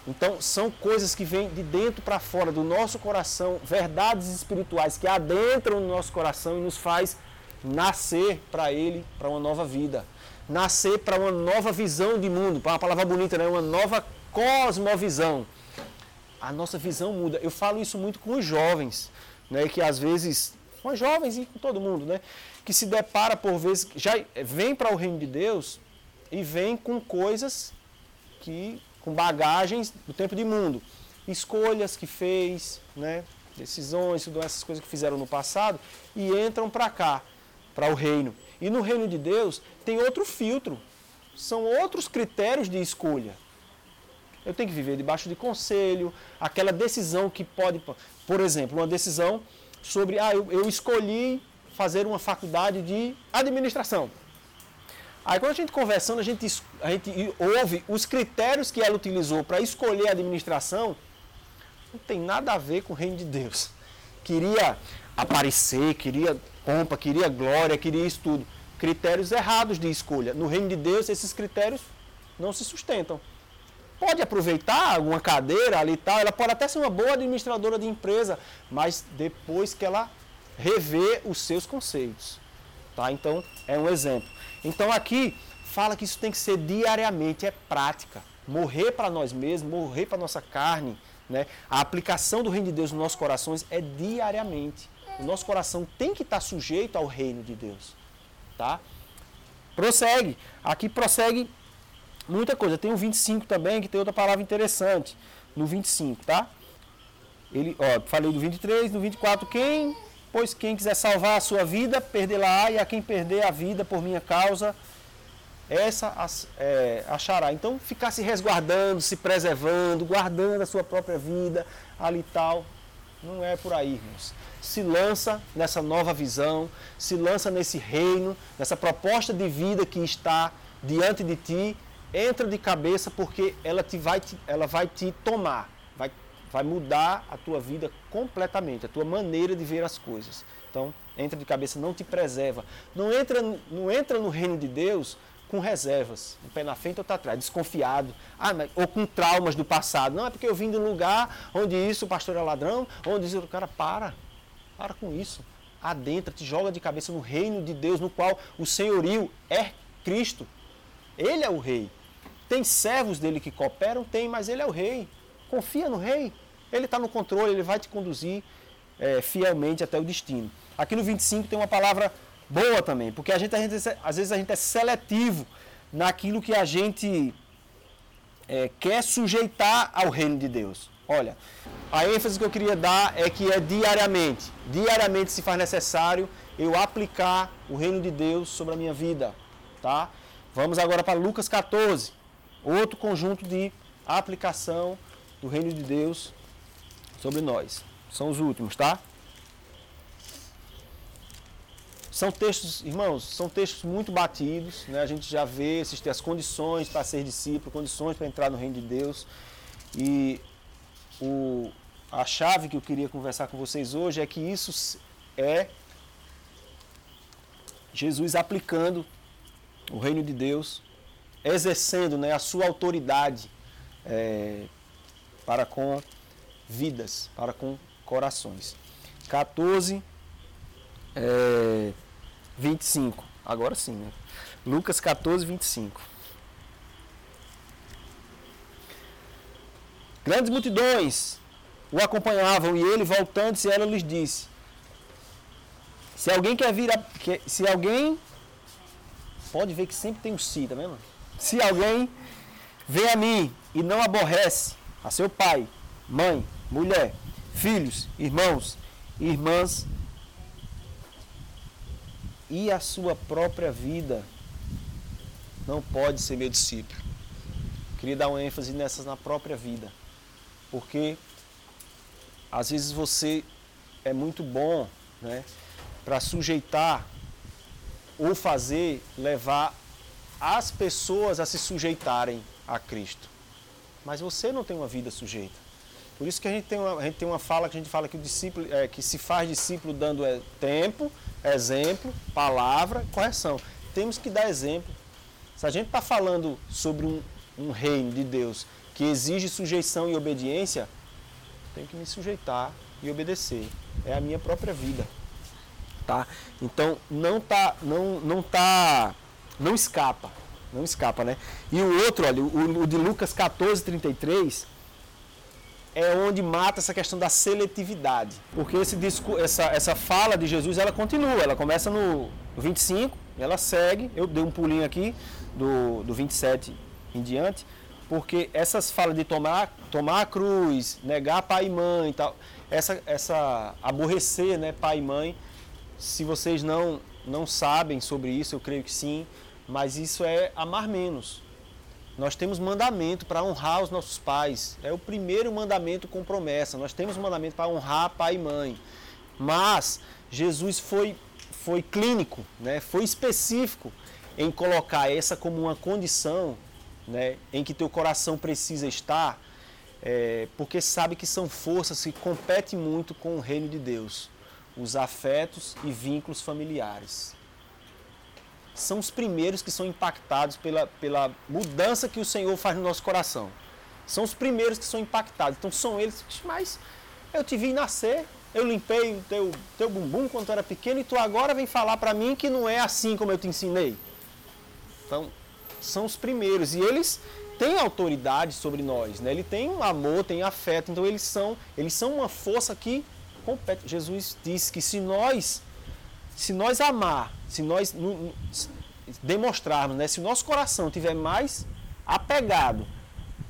Então, são coisas que vêm de dentro para fora do nosso coração, verdades espirituais que adentram no nosso coração e nos faz nascer para Ele, para uma nova vida. Nascer para uma nova visão de mundo, para uma palavra bonita, né? uma nova cosmovisão. A nossa visão muda. Eu falo isso muito com os jovens, né? que às vezes, com os jovens e com todo mundo, né? que se depara por vezes, já vem para o reino de Deus e vem com coisas que com bagagens do tempo de mundo. Escolhas que fez, né? decisões, tudo essas coisas que fizeram no passado e entram para cá, para o reino. E no reino de Deus tem outro filtro, são outros critérios de escolha. Eu tenho que viver debaixo de conselho, aquela decisão que pode, por exemplo, uma decisão sobre, ah, eu, eu escolhi fazer uma faculdade de administração. Aí quando a gente conversando, a gente, a gente ouve os critérios que ela utilizou para escolher a administração, não tem nada a ver com o reino de Deus. Queria aparecer, queria pompa, queria glória, queria isso tudo. Critérios errados de escolha. No reino de Deus, esses critérios não se sustentam. Pode aproveitar alguma cadeira ali e tal, ela pode até ser uma boa administradora de empresa, mas depois que ela rever os seus conceitos. Tá? Então, é um exemplo. Então aqui fala que isso tem que ser diariamente, é prática. Morrer para nós mesmos, morrer para nossa carne. Né? A aplicação do reino de Deus nos nossos corações é diariamente. O nosso coração tem que estar sujeito ao reino de Deus. Tá? Prossegue. Aqui prossegue muita coisa. Tem o 25 também, que tem outra palavra interessante. No 25, tá? Ele, ó, falei do 23, no 24, quem Pois quem quiser salvar a sua vida, perdê-la-á, e a quem perder a vida por minha causa, essa é, achará. Então, ficar se resguardando, se preservando, guardando a sua própria vida ali tal, não é por aí, irmãos. Se lança nessa nova visão, se lança nesse reino, nessa proposta de vida que está diante de ti, entra de cabeça porque ela, te vai, te, ela vai te tomar, vai, vai mudar a tua vida completamente, a tua maneira de ver as coisas. Então, entra de cabeça, não te preserva. Não entra, não entra no reino de Deus com reservas, um pé na frente ou tá atrás, desconfiado, ah, mas, ou com traumas do passado. Não é porque eu vim de um lugar onde isso o pastor é ladrão, onde isso o cara para, para com isso. Adentra, te joga de cabeça no reino de Deus, no qual o senhorio é Cristo. Ele é o rei. Tem servos dele que cooperam? Tem, mas ele é o rei. Confia no rei. Ele está no controle, ele vai te conduzir é, fielmente até o destino. Aqui no 25 tem uma palavra boa também, porque a gente, a gente às vezes a gente é seletivo naquilo que a gente é, quer sujeitar ao reino de Deus. Olha, a ênfase que eu queria dar é que é diariamente. Diariamente se faz necessário eu aplicar o reino de Deus sobre a minha vida, tá? Vamos agora para Lucas 14, outro conjunto de aplicação do reino de Deus sobre nós. São os últimos, tá? São textos, irmãos, são textos muito batidos, né? A gente já vê esses, as condições para ser discípulo, condições para entrar no reino de Deus. E o, a chave que eu queria conversar com vocês hoje é que isso é Jesus aplicando o reino de Deus, exercendo né, a sua autoridade é, para com vidas, para com corações. 14, é, 25. Agora sim, né? Lucas 14, 25. Grandes multidões o acompanhavam e ele, voltando-se, ela lhes disse: Se alguém quer vir, a, que, se alguém pode ver que sempre tem um si, tá vendo? Se alguém vem a mim e não aborrece a seu pai, mãe, mulher, filhos, irmãos, irmãs e a sua própria vida, não pode ser meu discípulo. Queria dar uma ênfase nessas na própria vida, porque às vezes você é muito bom, né, para sujeitar ou fazer levar as pessoas a se sujeitarem a Cristo. Mas você não tem uma vida sujeita. Por isso que a gente tem uma, a gente tem uma fala que a gente fala que o discípulo é, que se faz discípulo dando é, tempo, exemplo, palavra, correção. Temos que dar exemplo. Se a gente está falando sobre um, um reino de Deus que exige sujeição e obediência, tem que me sujeitar e obedecer. É a minha própria vida. Tá? Então não tá, não, não tá, não escapa, não escapa, né? E o outro, olha, o, o de Lucas 14, 33, é onde mata essa questão da seletividade. Porque esse disco, essa, essa fala de Jesus, ela continua, ela começa no 25, ela segue, eu dei um pulinho aqui do, do 27 em diante, porque essas falas de tomar, tomar a cruz, negar pai e mãe e tal, essa, essa aborrecer né, pai e mãe, se vocês não, não sabem sobre isso, eu creio que sim, mas isso é amar menos. Nós temos mandamento para honrar os nossos pais. É o primeiro mandamento com promessa. Nós temos mandamento para honrar pai e mãe. Mas Jesus foi, foi clínico, né? foi específico em colocar essa como uma condição né? em que teu coração precisa estar, é, porque sabe que são forças que competem muito com o reino de Deus, os afetos e vínculos familiares são os primeiros que são impactados pela, pela mudança que o Senhor faz no nosso coração. São os primeiros que são impactados. Então são eles, mas eu te vi nascer, eu limpei o teu, teu bumbum quando era pequeno e tu agora vem falar para mim que não é assim como eu te ensinei. Então, são os primeiros. E eles têm autoridade sobre nós, né? Ele tem amor, tem afeto. Então eles são, eles são uma força que compete. Jesus disse que se nós se nós amar, se nós demonstrarmos, né, se o nosso coração tiver mais apegado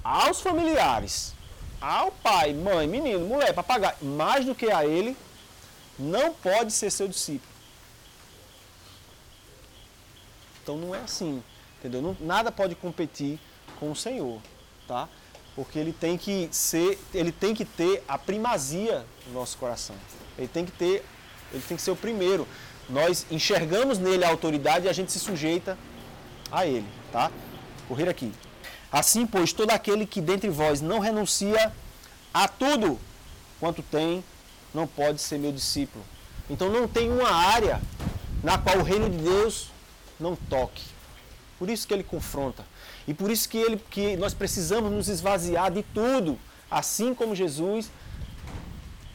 aos familiares, ao pai, mãe, menino, mulher, papagaio, mais do que a ele, não pode ser seu discípulo. Então não é assim. entendeu? Não, nada pode competir com o Senhor, tá? Porque ele tem que ser, ele tem que ter a primazia no nosso coração. Ele tem que ter, ele tem que ser o primeiro. Nós enxergamos nele a autoridade e a gente se sujeita a ele, tá? Correr aqui. Assim, pois, todo aquele que dentre vós não renuncia a tudo quanto tem, não pode ser meu discípulo. Então não tem uma área na qual o reino de Deus não toque. Por isso que ele confronta. E por isso que, ele, que nós precisamos nos esvaziar de tudo, assim como Jesus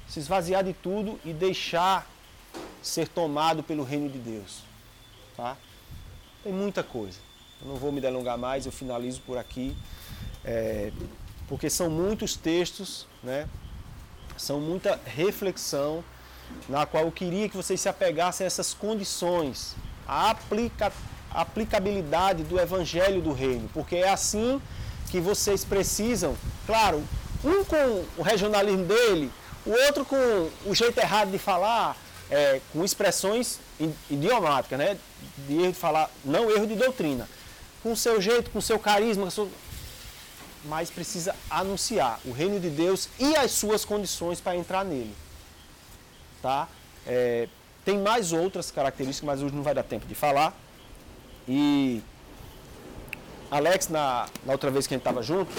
se esvaziar de tudo e deixar ser tomado pelo reino de Deus. Tá? Tem muita coisa. Eu não vou me delongar mais, eu finalizo por aqui, é, porque são muitos textos, né? são muita reflexão, na qual eu queria que vocês se apegassem a essas condições, a aplica, aplicabilidade do evangelho do reino, porque é assim que vocês precisam, claro, um com o regionalismo dele, o outro com o jeito errado de falar, é, com expressões idiomáticas, né? De erro de falar, não erro de doutrina. Com seu jeito, com seu carisma, mas precisa anunciar o reino de Deus e as suas condições para entrar nele. Tá? É, tem mais outras características, mas hoje não vai dar tempo de falar. E Alex, na, na outra vez que a gente estava junto,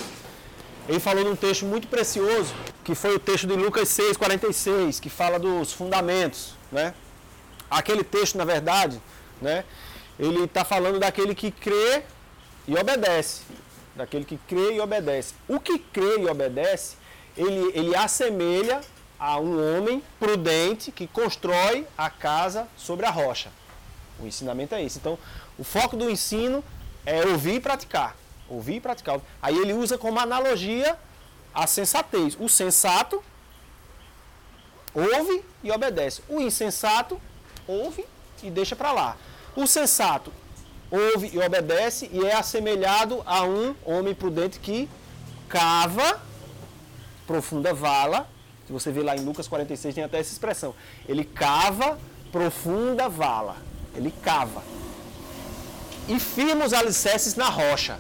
ele falou num texto muito precioso, que foi o texto de Lucas 6, 46, que fala dos fundamentos. Né? Aquele texto, na verdade, né, ele está falando daquele que crê e obedece. Daquele que crê e obedece. O que crê e obedece, ele, ele assemelha a um homem prudente que constrói a casa sobre a rocha. O ensinamento é esse. Então, o foco do ensino é ouvir e praticar. Ouvir e praticar. Aí ele usa como analogia a sensatez. O sensato ouve e obedece. O insensato ouve e deixa para lá. O sensato ouve e obedece e é assemelhado a um homem prudente que cava profunda vala. Se você vê lá em Lucas 46 tem até essa expressão. Ele cava profunda vala. Ele cava. E firma os alicerces na rocha.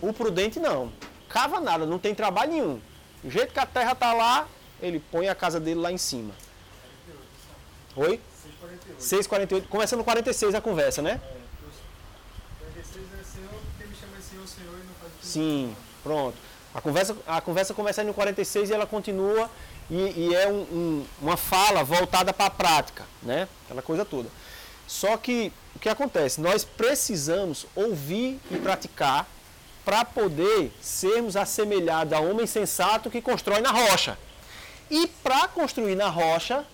O prudente não. Cava nada, não tem trabalho nenhum. Do jeito que a terra está lá, ele põe a casa dele lá em cima. Oi? 6,48. Começa no 46 a conversa, né? É, 46 é Senhor, porque me chama Senhor, Senhor e não faz Sim, pronto. A conversa, a conversa começa no 46 e ela continua e, e é um, um, uma fala voltada para a prática, né? Aquela coisa toda. Só que o que acontece? Nós precisamos ouvir e praticar para poder sermos assemelhados a homem sensato que constrói na rocha. E para construir na rocha,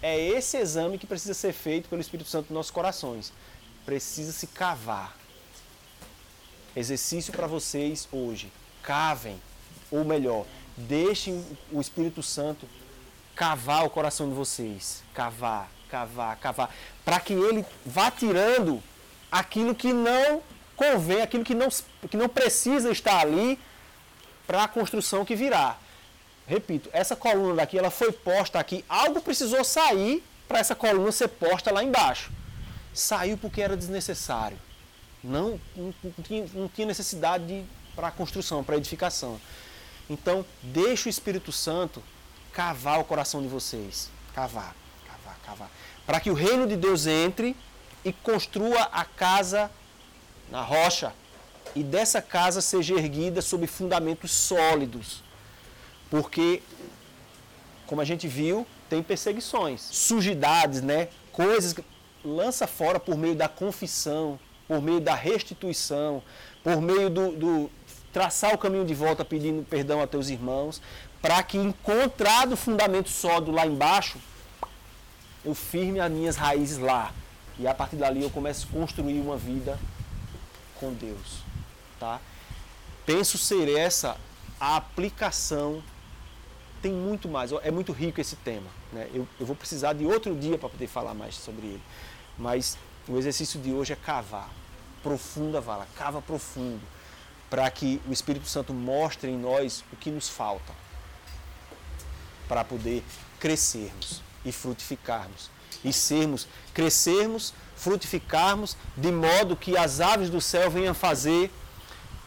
é esse exame que precisa ser feito pelo Espírito Santo nos nossos corações. Precisa se cavar. Exercício para vocês hoje. Cavem, ou melhor, deixem o Espírito Santo cavar o coração de vocês. Cavar, cavar, cavar. Para que ele vá tirando aquilo que não convém, aquilo que não, que não precisa estar ali para a construção que virá. Repito, essa coluna daqui ela foi posta aqui, algo precisou sair para essa coluna ser posta lá embaixo. Saiu porque era desnecessário. Não, não, tinha, não tinha necessidade para construção, para edificação. Então, deixe o Espírito Santo cavar o coração de vocês. Cavar, cavar, cavar. Para que o reino de Deus entre e construa a casa na rocha. E dessa casa seja erguida sob fundamentos sólidos porque, como a gente viu, tem perseguições, sujidades, né? coisas que lança fora por meio da confissão, por meio da restituição, por meio do, do traçar o caminho de volta pedindo perdão a teus irmãos, para que encontrado o fundamento sólido lá embaixo, eu firme as minhas raízes lá. E a partir dali eu começo a construir uma vida com Deus. Tá? Penso ser essa a aplicação tem muito mais, é muito rico esse tema. Né? Eu, eu vou precisar de outro dia para poder falar mais sobre ele. Mas o exercício de hoje é cavar, profunda vala, cava profundo, para que o Espírito Santo mostre em nós o que nos falta, para poder crescermos e frutificarmos, e sermos, crescermos, frutificarmos, de modo que as aves do céu venham fazer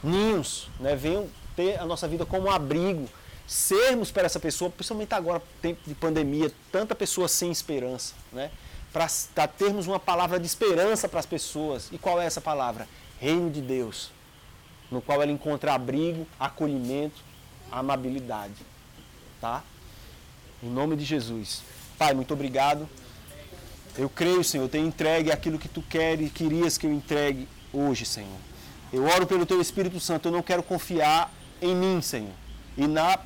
ninhos, né? venham ter a nossa vida como um abrigo, sermos para essa pessoa, principalmente agora, tempo de pandemia, tanta pessoa sem esperança, né? para termos uma palavra de esperança para as pessoas. E qual é essa palavra? Reino de Deus, no qual ela encontra abrigo, acolhimento, amabilidade. Tá? Em nome de Jesus. Pai, muito obrigado. Eu creio, Senhor, eu tenho entregue aquilo que tu queres, querias que eu entregue hoje, Senhor. Eu oro pelo teu Espírito Santo, eu não quero confiar em mim, Senhor, e na